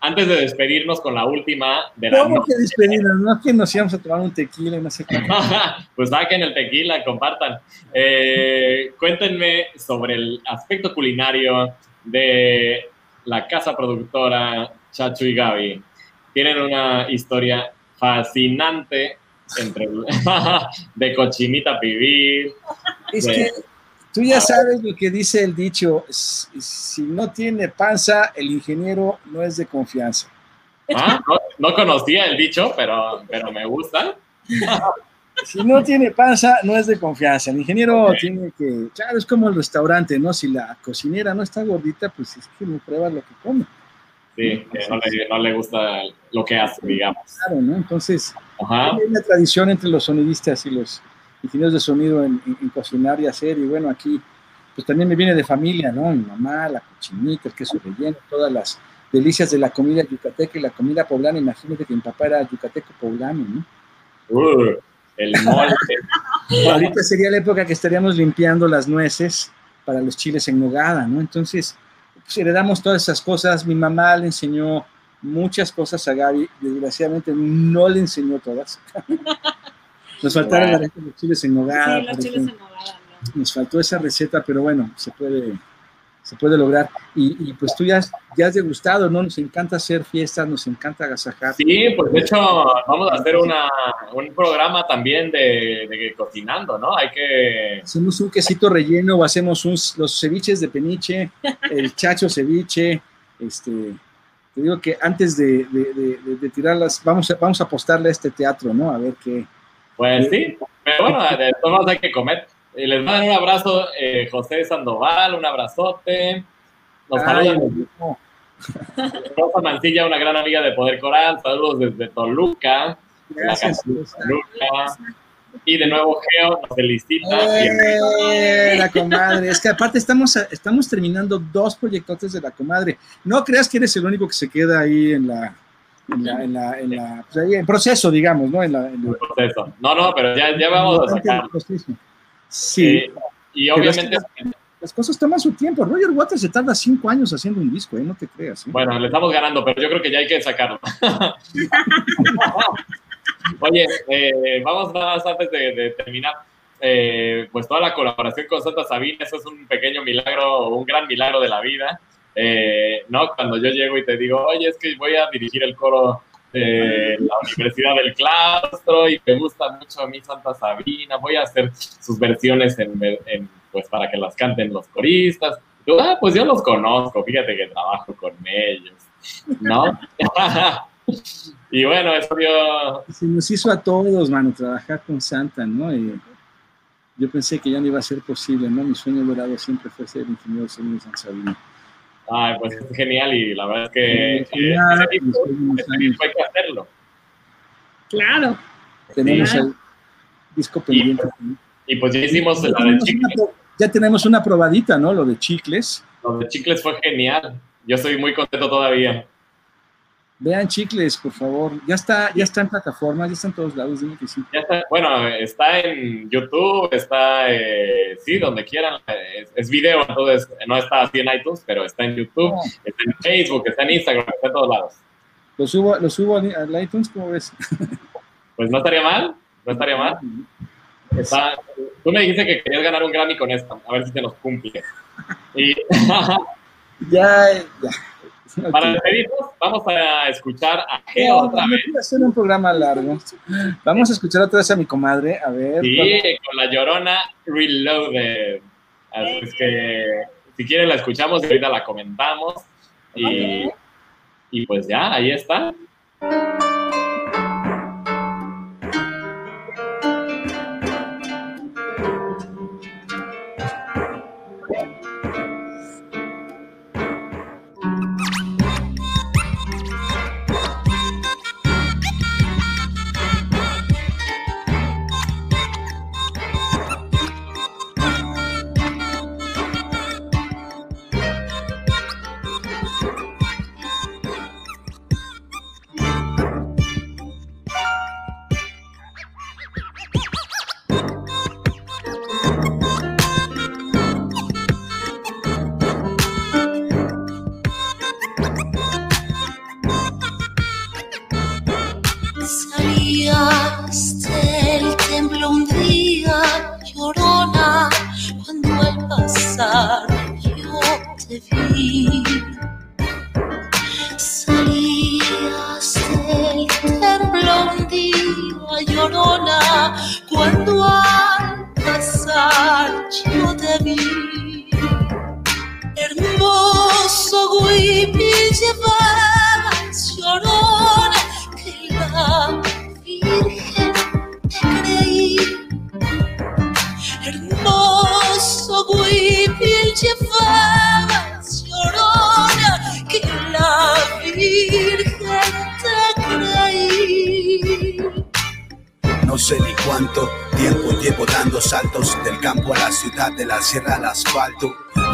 Speaker 1: antes de despedirnos con la última de la
Speaker 3: ¿Cómo
Speaker 1: noche,
Speaker 3: que despedirnos? No que nos íbamos a tomar un tequila y no sé qué.
Speaker 1: pues saquen el tequila, compartan. Eh, cuéntenme sobre el aspecto culinario de la casa productora Chacho y Gaby. Tienen una historia fascinante entre de cochinita pibil.
Speaker 3: Es que tú ya sabes lo que dice el dicho, si si no tiene panza, el ingeniero no es de confianza.
Speaker 1: Ah, No, no conocía el dicho, pero, pero me gusta.
Speaker 3: Si no tiene panza, no es de confianza. El ingeniero
Speaker 1: Ok.
Speaker 3: tiene que, claro, es como el restaurante, ¿no? Si la cocinera no está gordita, pues es que no prueba lo que come.
Speaker 1: Sí, que no le, no le gusta lo que hace, digamos.
Speaker 3: Claro, ¿no? Entonces,
Speaker 1: Ajá.
Speaker 3: hay una tradición entre los sonidistas y los ingenieros de sonido en, en- en cocinar y hacer. Y bueno, aquí, pues también me viene de familia, ¿no? Mi mamá, la cochinita, el queso relleno, todas las delicias de la comida yucateca y la comida poblana. Imagínate que mi papá era yucateco poblano, ¿no?
Speaker 1: Uh, el mole.
Speaker 3: Ahorita sería la época que estaríamos limpiando las nueces para los chiles en nogada, ¿no? Entonces, pues heredamos todas esas cosas. Mi mamá le enseñó muchas cosas a Gaby, desgraciadamente no le enseñó todas. Nos faltaron
Speaker 1: Wow.
Speaker 3: las recetas de chiles en nogada,
Speaker 2: Sí, los chiles
Speaker 3: ejemplo.
Speaker 2: en nogada, ¿no?
Speaker 3: Nos faltó esa receta, pero bueno, se puede, se puede lograr. Y, y, pues tú ya, has- ya has degustado, ¿no? Nos encanta hacer fiestas, nos encanta agasajar.
Speaker 1: Sí, pues de hecho vamos a hacer una, un programa también de, de cocinando, ¿no? Hay que...
Speaker 3: Hacemos un quesito relleno o hacemos un- los ceviches de peniche, el chacho ceviche. Este, te digo que antes de, de- de- tirarlas, vamos a, vamos a apostarle a este teatro, ¿no? A ver qué.
Speaker 1: Pues sí, pero bueno, de todos modos hay que comer. Y les mando un abrazo, eh, José Sandoval, un abrazote. Nos saludan. Rosa Mancilla, una gran amiga de Poder Coral. Saludos desde Toluca.
Speaker 3: Gracias.
Speaker 1: Toluca. Y de nuevo Geo nos felicita.
Speaker 3: ¡Eh, la comadre. Es que aparte estamos, estamos terminando dos proyectotes de la comadre. No creas que eres el único que se queda ahí en la, en la, en la, en la- pues en proceso, digamos, ¿no? En la, en la-
Speaker 1: Proceso. No, no, pero ya, ya vamos a sacar.
Speaker 3: Sí.
Speaker 1: Eh, y
Speaker 3: es
Speaker 1: obviamente
Speaker 3: las cosas toman su tiempo. Roger Waters se tarda cinco años haciendo un disco, ¿eh? no te creas. ¿eh?
Speaker 1: Bueno, le estamos ganando, pero yo creo que ya hay que sacarlo. Oye, eh, vamos nada más antes de, de terminar. Eh, pues toda la colaboración con Santa Sabina, eso es un pequeño milagro, un gran milagro de la vida. Eh, ¿no? Cuando yo llego y te digo, oye, es que voy a dirigir el coro de la Universidad del Claustro y me gusta mucho a mí Santa Sabina, voy a hacer sus versiones en, pues para que las canten los coristas. Y tú, ah, pues yo los conozco, fíjate que trabajo con ellos, ¿no? y bueno, eso dio...
Speaker 3: Se nos hizo a todos, mano, trabajar con Santa, ¿no? Y yo pensé que ya no iba a ser posible, ¿no? Mi sueño dorado siempre fue ser ingeniero de San Sabino.
Speaker 1: Ay, pues es genial y la verdad es que
Speaker 3: Sí,
Speaker 1: eh, ese hay que hacerlo.
Speaker 2: Claro.
Speaker 3: Tenemos
Speaker 2: Claro.
Speaker 3: el disco pendiente. ¿no?
Speaker 1: Y pues ya hicimos
Speaker 3: Ya
Speaker 1: la de
Speaker 3: una,
Speaker 1: Chicles.
Speaker 3: ya tenemos una probadita, ¿no? Lo de Chicles.
Speaker 1: Lo de Chicles fue genial. Yo estoy muy contento todavía.
Speaker 3: Vean Chicles, por favor. Ya está, ya está en plataformas, ya está en todos lados, dime que sí.
Speaker 1: Ya está, bueno, está en YouTube, está, eh, sí, donde quieran. Es, es video, entonces no está así en iTunes, pero está en YouTube,
Speaker 3: No,
Speaker 1: está en Facebook, está en Instagram, está en todos lados.
Speaker 3: lo subo, lo subo al iTunes, ¿cómo ves?
Speaker 1: Pues no estaría mal, no estaría mal. Está, tú me dijiste que querías ganar un Grammy con esto, a ver si te nos cumple. Y
Speaker 3: Ya, ya.
Speaker 1: Para despedirnos, vamos a escuchar a Geo
Speaker 3: No,
Speaker 1: otra vez.
Speaker 3: quiero hacer un programa largo. Vamos a escuchar otra vez a mi comadre. A ver.
Speaker 1: Sí, con la llorona Reloaded. Así es que si quieren la escuchamos y ahorita la comentamos. Y, y pues ya, ahí está.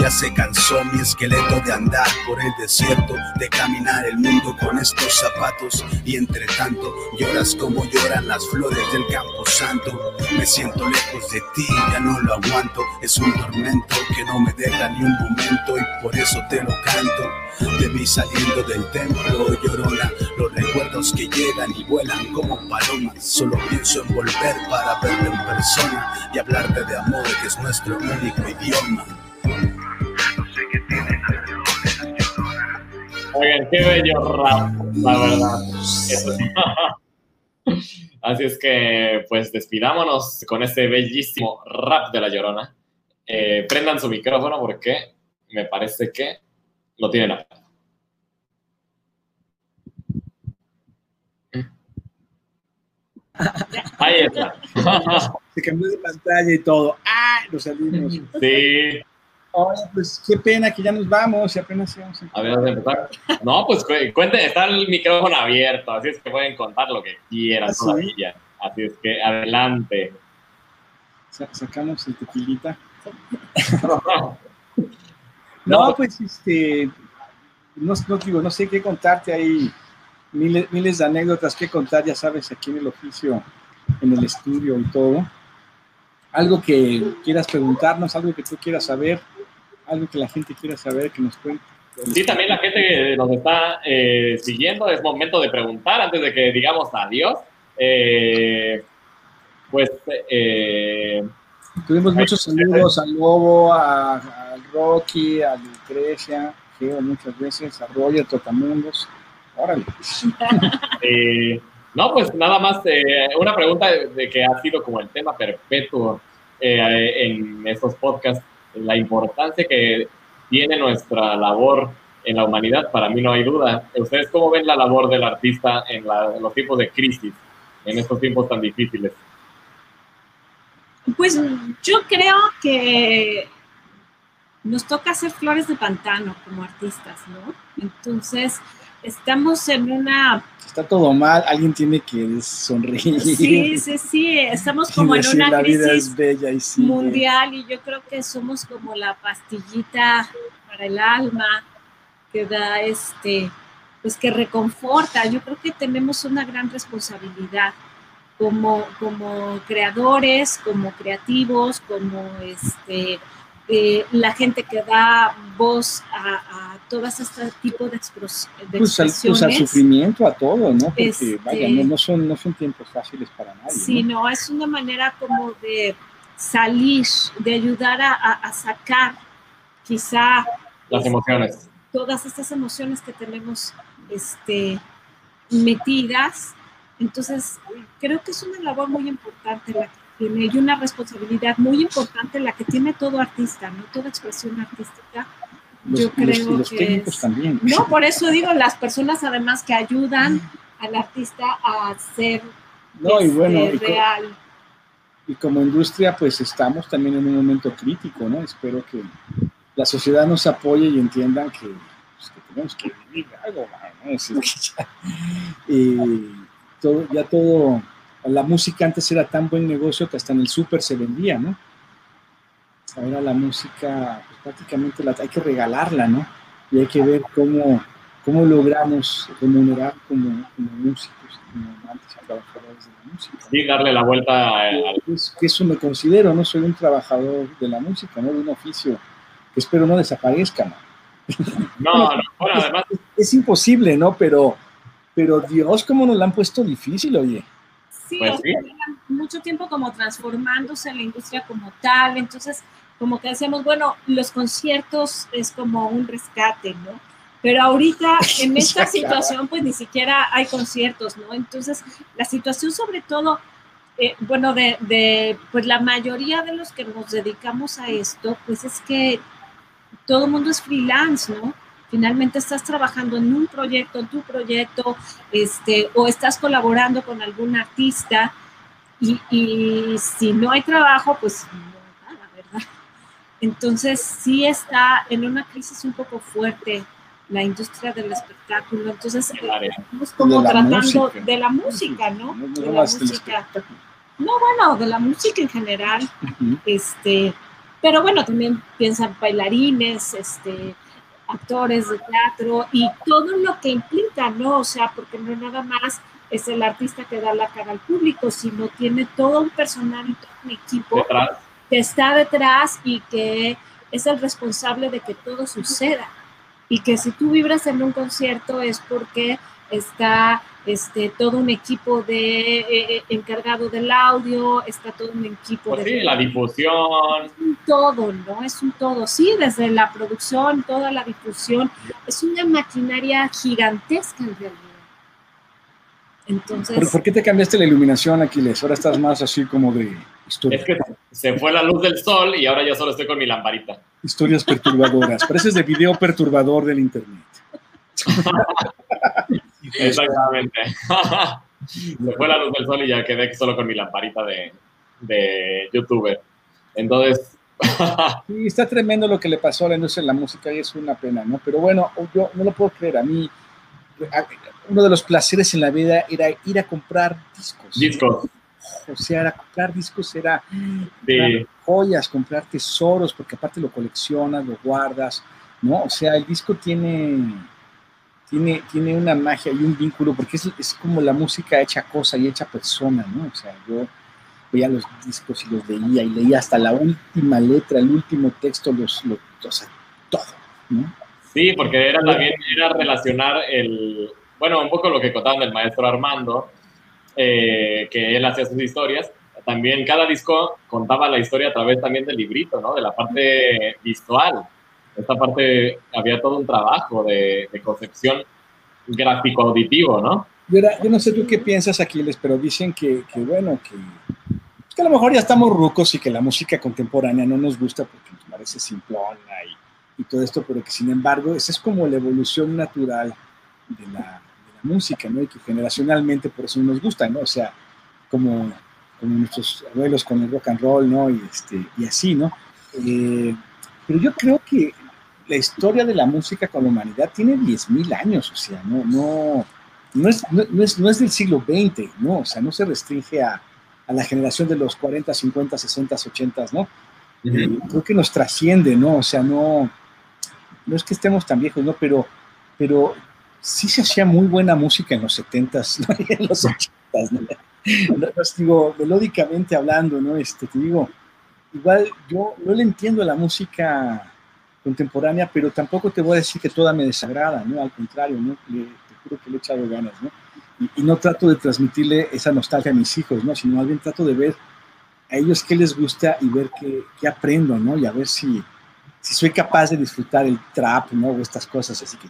Speaker 6: Ya se cansó mi esqueleto de andar por el desierto, de caminar el mundo con estos zapatos. Y entre tanto lloras como lloran las flores del campo santo. Me siento lejos de ti, ya no lo aguanto. Es un tormento que no me deja ni un momento y por eso te lo canto. De mí saliendo del templo, llorona, los recuerdos que llegan y vuelan como palomas. Solo pienso en volver para verte en persona y hablarte de amor, que es nuestro único idioma.
Speaker 1: Oigan, qué bello rap, la verdad. Eso. Así es que, pues despidámonos con este bellísimo rap de la llorona. Eh, prendan su micrófono porque me parece que lo tienen apagado. Ahí está.
Speaker 3: Se cambió de pantalla y todo. ¡Ay! Lo salimos.
Speaker 1: Sí,
Speaker 3: Oye, pues qué pena que ya nos vamos y apenas íbamos a
Speaker 1: a ver, vamos a empezar. No, pues cu- cuenten, está el micrófono abierto, así es que pueden contar lo que quieran
Speaker 3: ¿Ah, sí?
Speaker 1: todavía. Así es que adelante.
Speaker 3: Sa- sacamos el tequilita.
Speaker 1: No,
Speaker 3: pues este, no, no digo, no sé qué contarte, hay miles, miles de anécdotas que contar, ya sabes, aquí en el oficio, en el estudio y todo. Algo que quieras preguntarnos, algo que tú quieras saber. algo que la gente quiera saber, que nos cuente.
Speaker 1: Sí, también la gente que nos está eh, siguiendo, es momento de preguntar antes de que digamos adiós. Eh, pues, eh,
Speaker 3: Tuvimos muchos saludos al Lobo, a, Rocky, a Lucrecia, Geo muchas veces, a Roger, Totamundos. Órale.
Speaker 1: eh, no, pues nada más, eh, una pregunta de, de que ha sido como el tema perpetuo eh, en estos podcasts, la importancia que tiene nuestra labor en la humanidad, para mí no hay duda. ¿Ustedes cómo ven la labor del artista en, la- en los tiempos de crisis, en estos tiempos tan difíciles?
Speaker 2: Pues yo creo que nos toca hacer flores de pantano como artistas, ¿no? Entonces, estamos en una...
Speaker 3: Está todo mal, alguien tiene que sonreír.
Speaker 2: Sí, sí, sí, estamos como en una
Speaker 3: la vida
Speaker 2: crisis
Speaker 3: es bella y sigue".
Speaker 2: mundial y yo creo que somos como la pastillita para el alma que da este, pues que reconforta. Yo creo que tenemos una gran responsabilidad como, como creadores, como creativos, como este, eh, la gente que da voz a, a todas este tipo de, expros- de
Speaker 3: Pues al, pues al
Speaker 2: expresiones.
Speaker 3: sufrimiento, a todo, ¿no? Porque,
Speaker 2: Este-
Speaker 3: vaya, no, no son, no son tiempos fáciles para nadie.
Speaker 2: Sí,
Speaker 3: ¿no?
Speaker 2: no, es una manera como de salir, de ayudar a, a- a sacar quizá
Speaker 1: Las emociones.
Speaker 2: todas estas emociones que tenemos este, metidas. Entonces, creo que es una labor muy importante la que tiene y una responsabilidad muy importante la que tiene todo artista, ¿no? Toda expresión artística.
Speaker 3: Los,
Speaker 2: Yo
Speaker 3: los-
Speaker 2: creo
Speaker 3: los
Speaker 2: que
Speaker 3: técnicos
Speaker 2: es-
Speaker 3: también.
Speaker 2: No, por eso digo, las personas además que ayudan al artista a ser
Speaker 3: No, y
Speaker 2: este,
Speaker 3: bueno, y co-
Speaker 2: real.
Speaker 3: y como industria, pues estamos también en un momento crítico, ¿no? Espero que la sociedad nos apoye y entiendan que, pues, que tenemos que vivir algo, ¿no? Es que ya, eh, todo, ya todo, la música antes era tan buen negocio que hasta en el súper se vendía, ¿no? Ahora la música, pues, prácticamente la, hay que regalarla, ¿no? Y hay que ver cómo, cómo logramos remunerar como, como músicos, como amantes y trabajadores de la música. ¿no?
Speaker 1: Sí, darle la vuelta al...
Speaker 3: Es que eso me considero, no soy un trabajador de la música, no de un oficio que espero no desaparezca. ¿no?
Speaker 1: No, no, bueno, además,
Speaker 3: Es imposible, ¿no? Pero, pero Dios, cómo nos la han puesto difícil, oye.
Speaker 2: Sí,
Speaker 1: Pues sí.
Speaker 2: mucho tiempo como transformándose en la industria como tal, entonces como que decíamos, bueno, los conciertos es como un rescate, ¿no? Pero ahorita en esta situación pues ni siquiera hay conciertos, ¿no? Entonces la situación sobre todo, eh, bueno, de, de, pues la mayoría de los que nos dedicamos a esto, pues es que todo el mundo es freelance, ¿no? Finalmente estás trabajando en un proyecto, en tu proyecto, este, o estás colaborando con algún artista y, y si no hay trabajo, pues no hay nada, ¿verdad? Entonces sí está en una crisis un poco fuerte la industria del espectáculo. Entonces estamos como
Speaker 3: De la
Speaker 2: tratando
Speaker 3: música.
Speaker 2: de la música, ¿no?
Speaker 3: No, no
Speaker 2: De la música. No, bueno, de la música en general. Este, pero bueno, también piensan bailarines, este, actores de teatro y todo lo que implica, ¿no? O sea, porque no nada más es el artista que da la cara al público, sino tiene todo un personal y todo un equipo
Speaker 1: Detrás.
Speaker 2: que está detrás y que es el responsable de que todo suceda. Y que si tú vibras en un concierto es porque está este, todo un equipo de eh, eh, encargado del audio, está todo un equipo
Speaker 1: Pues
Speaker 2: de
Speaker 1: sí, la difusión.
Speaker 2: un todo, ¿no? Es un todo, sí, desde la producción, toda la difusión, es una maquinaria gigantesca en realidad. Entonces,
Speaker 3: ¿Por, por qué te cambiaste la iluminación, Aquiles? Ahora estás más así como de historia-
Speaker 1: Es que se fue la luz del sol y ahora yo solo estoy con mi lamparita.
Speaker 3: historias perturbadoras. Pareces de video perturbador del internet.
Speaker 1: Exactamente. se fue la luz del sol y ya quedé solo con mi lamparita de, de youtuber. Entonces,
Speaker 3: Sí, está tremendo lo que le pasó a la industria de la música y es una pena, ¿no? Pero bueno, yo no lo puedo creer. A mí, uno de los placeres en la vida era ir a comprar discos.
Speaker 1: discos.
Speaker 3: O sea, era comprar discos, era
Speaker 1: Sí.
Speaker 3: comprar joyas, comprar tesoros, porque aparte lo coleccionas, lo guardas, ¿no? O sea, el disco tiene, tiene, tiene una magia y un vínculo, porque es, es como la música hecha cosa y hecha persona, ¿no? O sea, yo veía los discos y los leía y leía hasta la última letra, el último texto, los, los o sea, todo, ¿no?
Speaker 1: Sí, porque era también era relacionar el, bueno, un poco lo que contaban del maestro Armando, eh, que él hacía sus historias. También cada disco contaba la historia a través también del librito, ¿no? De la parte visual. Esta parte había todo un trabajo de, concepción gráfico-auditivo, ¿no?
Speaker 3: Yo, no sé tú qué piensas, Aquiles, pero dicen que, bueno, que, a lo mejor ya estamos rucos y que la música contemporánea no nos gusta porque nos parece simplona y, todo esto, pero que sin embargo, esa es como la evolución natural de la, de la música, ¿no? Y que generacionalmente por eso nos gusta, ¿no? O sea, como, como nuestros abuelos con el rock and roll, ¿no? Y, este, y así, ¿no? Eh, pero yo creo que la historia de la música con la humanidad tiene 10.000 años, o sea, no, no, no, es, no, no es, no es del siglo XX, ¿no? O sea, no se restringe a, a la generación de los 40, 50, 60, 80, ¿no? Eh, creo que nos trasciende, ¿no? O sea, no, no es que estemos tan viejos, ¿no? Pero, pero sí se hacía muy buena música en los 70s, ¿no? Y en los 80s, ¿no? Digo, melódicamente hablando, ¿no? Este, te digo, igual yo no le entiendo la música contemporánea, pero tampoco te voy a decir que toda me desagrada, ¿no? Al contrario, ¿no? Le- te juro que le he echado ganas, ¿no? Y, y no trato de transmitirle esa nostalgia a mis hijos, ¿no? Sino más bien trato de ver a ellos qué les gusta y ver qué, qué aprendo, ¿no? Y a ver si, si soy capaz de disfrutar el trap, ¿no? O estas cosas, así que...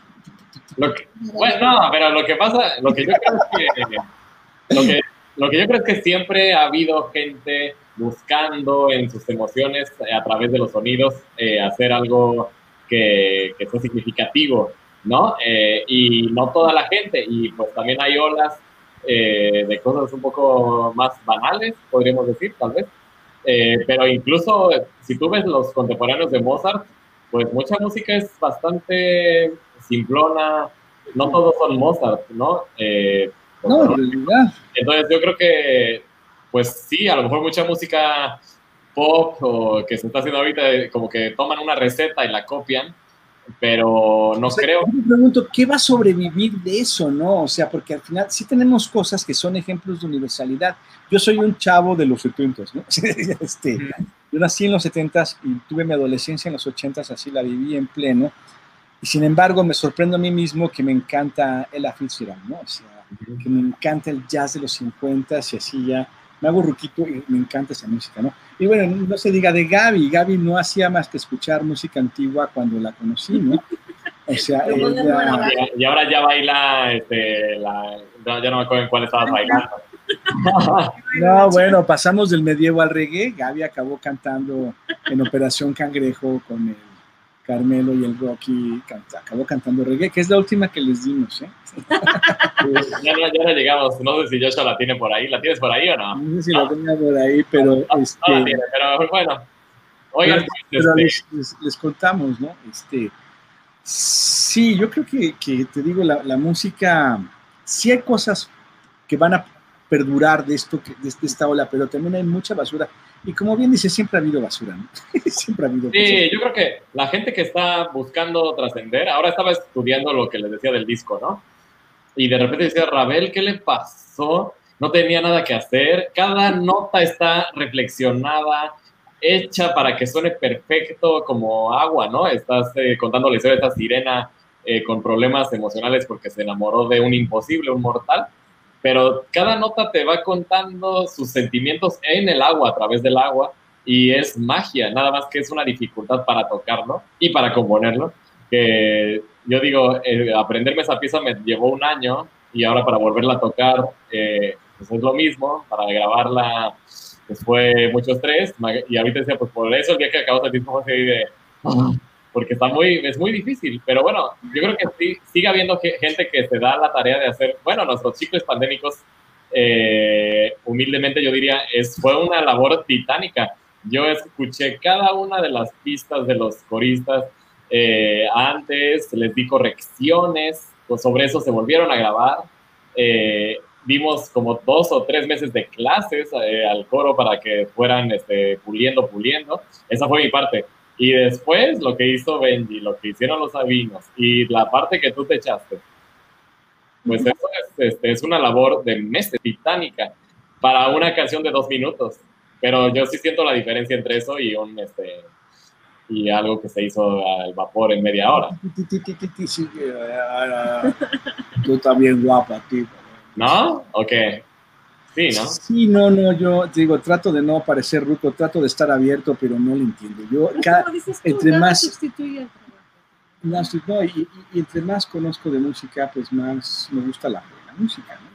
Speaker 1: Lo que- bueno, no, pero lo que pasa, lo que yo creo es que lo que, lo que yo creo es que siempre ha habido gente buscando en sus emociones eh, a través de los sonidos eh, hacer algo que, que sea significativo, ¿no? Eh, y no toda la gente, y pues también hay olas eh, de cosas un poco más banales, podríamos decir, tal vez. Eh, pero incluso si tú ves los contemporáneos de Mozart, pues mucha música es bastante simplona, no todos son Mozart, ¿no? Eh,
Speaker 3: No, en realidad,
Speaker 1: entonces yo creo que, pues sí, a lo mejor mucha música pop o que se está haciendo ahorita, eh, como que toman una receta y la copian, pero no
Speaker 3: O sea,
Speaker 1: creo.
Speaker 3: Yo me pregunto, ¿qué va a sobrevivir de eso, no? O sea, porque al final sí tenemos cosas que son ejemplos de universalidad. Yo soy un chavo de los 70, ¿no? este, yo nací en los 70 y tuve mi adolescencia en los 80, así la viví en pleno. Y sin embargo, me sorprendo a mí mismo que me encanta Ella Fitzgerald, ¿no? O sea, que me encanta el jazz de los 50 y así ya me hago ruquito y me encanta esa música, ¿no? Y bueno, no se diga de Gaby, Gaby no hacía más que escuchar música antigua cuando la conocí, ¿no? O sea, ella,
Speaker 2: nuevo.
Speaker 1: Y, y ahora ya baila, este, la, no, ya no me acuerdo en cuál estabas bailando.
Speaker 3: no, bueno, pasamos del medievo al reggae, Gaby acabó cantando en Operación Cangrejo con el Carmelo y el Rocky, canta- acabó cantando reggae, que es la última que les dimos, ¿eh?
Speaker 1: ya, no, ya no llegamos, no sé si Joshua la tiene por ahí, ¿la tienes por ahí o no?
Speaker 3: No sé si la tenía por ahí, pero
Speaker 1: No,
Speaker 3: este,
Speaker 1: no la tiene, pero bueno. Oigan, pues,
Speaker 3: pero
Speaker 1: este,
Speaker 3: les, les- les contamos, ¿no? Este, sí, yo creo que, que te digo, la, la música, sí hay cosas que van a perdurar de esto, de esta ola, pero también hay mucha basura. Y como bien dice, siempre ha habido basura, ¿no? siempre ha habido
Speaker 1: Sí, yo creo que la gente que está buscando trascender, ahora estaba estudiando lo que les decía del disco, ¿no? Y de repente decía, Rabel, ¿qué le pasó? No tenía nada que hacer. Cada nota está reflexionada, hecha para que suene perfecto como agua, ¿no? Estás eh, contando la historia de esta sirena eh, con problemas emocionales porque se enamoró de un imposible, un mortal. Pero cada nota te va contando sus sentimientos en el agua, a través del agua y es magia, nada más que es una dificultad para tocarlo y para componerlo. Que yo digo, eh, aprenderme esa pieza me llevó un año y ahora para volverla a tocar, eh, pues es lo mismo, para grabarla pues fue mucho estrés y ahorita decía, pues por eso el día que acabamos el disco fue así de... Porque está muy, es muy difícil, pero bueno, yo creo que sí, sigue habiendo ge- gente que se da la tarea de hacer, bueno, nuestros chicos pandémicos, eh, humildemente yo diría, es, fue una labor titánica. Yo escuché cada una de las pistas de los coristas eh, antes, les di correcciones, pues sobre eso se volvieron a grabar. Eh, dimos como dos o tres meses de clases eh, al coro para que fueran este, puliendo, puliendo. Esa fue mi parte. Y después lo que hizo Benji, lo que hicieron los Sabinos y la parte que tú te echaste, pues eso es, este, es una labor de meses titánica para una canción de dos minutos. pero yo sí siento la diferencia entre eso y un, este, y algo que se hizo al vapor en media hora.
Speaker 3: Tú también guapa, tío.
Speaker 1: ¿No? Ok. Sí, ¿no?
Speaker 3: Sí, no, no, yo te digo, trato de no parecer ruco, trato de estar abierto, pero no lo entiendo. Yo, cada,
Speaker 2: Como dices tú,
Speaker 3: entre más-
Speaker 2: sustituye
Speaker 3: no, no, y, y- y entre más conozco de música, pues más me gusta la, la música. ¿no?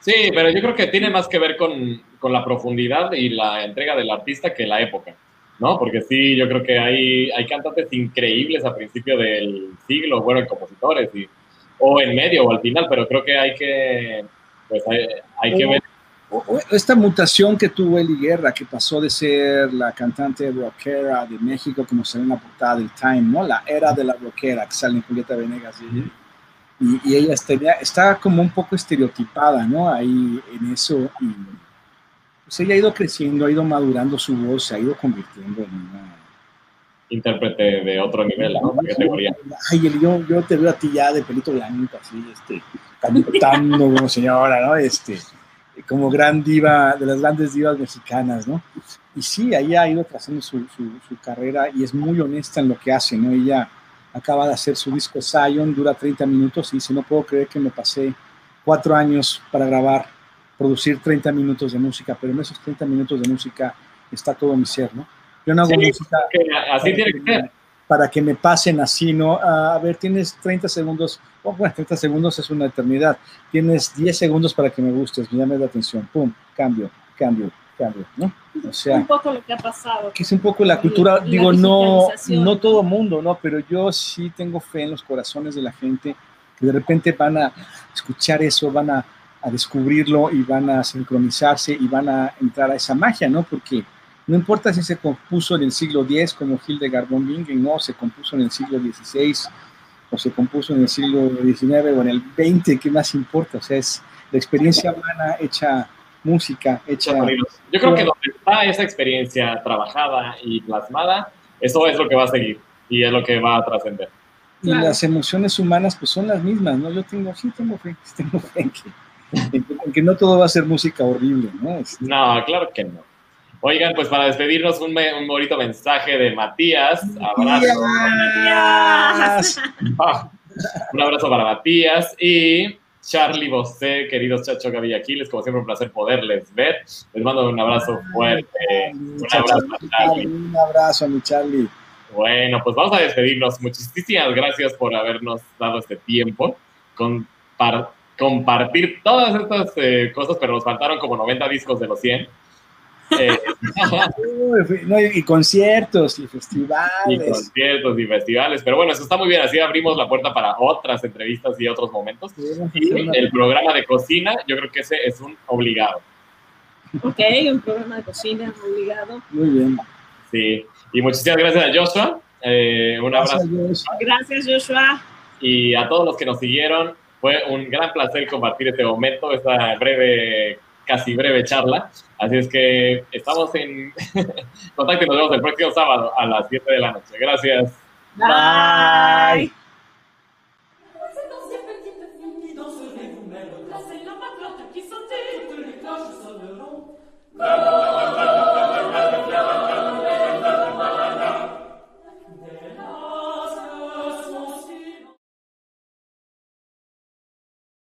Speaker 1: Sí, pero yo creo que tiene más que ver con, con la profundidad y la entrega del artista que la época, ¿no? Porque sí, yo creo que hay, hay cantantes increíbles a principio del siglo, bueno, en compositores, y, o en medio o al final, pero creo que hay que, pues hay, hay que ver.
Speaker 3: Esta mutación que tuvo Eli Guerra, que pasó de ser la cantante rockera de México, como sale en la portada del Time, ¿no? La era de la rockera, que sale en Julieta Venegas. Y, y- y ella tenía- está como un poco estereotipada, ¿no? Ahí en eso. Y pues ella ha ido creciendo, ha ido madurando su voz, se ha ido convirtiendo en una...
Speaker 1: intérprete de otro nivel, ¿no? Categoría.
Speaker 3: Ay, yo, yo te veo a ti ya de pelito blanco, así, este, cantando como señora, ¿no? Este, como gran diva, de las grandes divas mexicanas, ¿no? Y sí, ahí ha ido trazando su, su, su carrera y es muy honesta en lo que hace, ¿no? Ella acaba de hacer su disco Zion, dura 30 minutos y dice, no puedo creer que me pasé cuatro años para grabar, producir 30 minutos de música, pero en esos 30 minutos de música está todo mi ser, ¿no? Yo no hago
Speaker 1: Sí,
Speaker 3: música
Speaker 1: así tiene que ser.
Speaker 3: Para que me pasen así, ¿no? A ver, tienes 30 segundos, oh, bueno, 30 segundos es una eternidad. Tienes 10 segundos para que me gustes, me llames la atención, pum, cambio, cambio, cambio, ¿no? O sea,
Speaker 2: un poco lo que ha pasado.
Speaker 3: que es un poco la cultura, digo, no, no todo mundo, ¿no? Pero yo sí tengo fe en los corazones de la gente que de repente van a escuchar eso, van a, a descubrirlo y van a sincronizarse y van a entrar a esa magia, ¿no? Porque no importa si se compuso en el siglo X como Hildegard von Bingen, no, se compuso en el siglo XVI o se compuso en el siglo XIX o en el XX, ¿qué más importa? O sea, es la experiencia humana hecha música, hecha...
Speaker 1: Yo creo que donde está esa experiencia trabajada y plasmada, eso es lo que va a seguir y es lo que va a trascender.
Speaker 3: y
Speaker 2: Claro.
Speaker 3: las emociones humanas pues son las mismas, ¿no? Yo tengo, sí tengo fe, tengo fe en que, en que- en que no todo va a ser música horrible, ¿no? Este,
Speaker 1: No, claro que no. Oigan, pues para despedirnos, un, me- un bonito mensaje de Matías. Abrazo.
Speaker 3: ¡Matías!
Speaker 1: Ah, un abrazo para Matías y Charlie Bosé, queridos Chacho Gaby Aquiles, como siempre un placer poderles ver. Les mando un abrazo fuerte. Un abrazo Charlie.
Speaker 3: Un abrazo a mi Charlie.
Speaker 1: Bueno, pues vamos a despedirnos. Muchísimas gracias por habernos dado este tiempo, con, par- compartir todas estas eh, cosas, pero nos faltaron como 90 discos de los 100. Eh,
Speaker 3: no, y, y conciertos y
Speaker 1: y
Speaker 3: festivales.
Speaker 1: conciertos y festivales. Pero bueno, eso está muy bien. Así abrimos la puerta para otras entrevistas y otros momentos. Y el programa de cocina, yo creo que ese es un obligado.
Speaker 2: Ok, un programa de cocina obligado.
Speaker 3: Muy bien.
Speaker 1: Sí. Y muchísimas gracias a Joshua. Eh, un abrazo.
Speaker 3: Gracias, Dios.
Speaker 2: Gracias, Joshua.
Speaker 1: Y a todos los que nos siguieron, fue un gran placer compartir este momento, esta breve, casi breve charla. Así es que estamos en contacto y nos vemos el próximo sábado a las 7 de la noche. Gracias.
Speaker 2: Bye.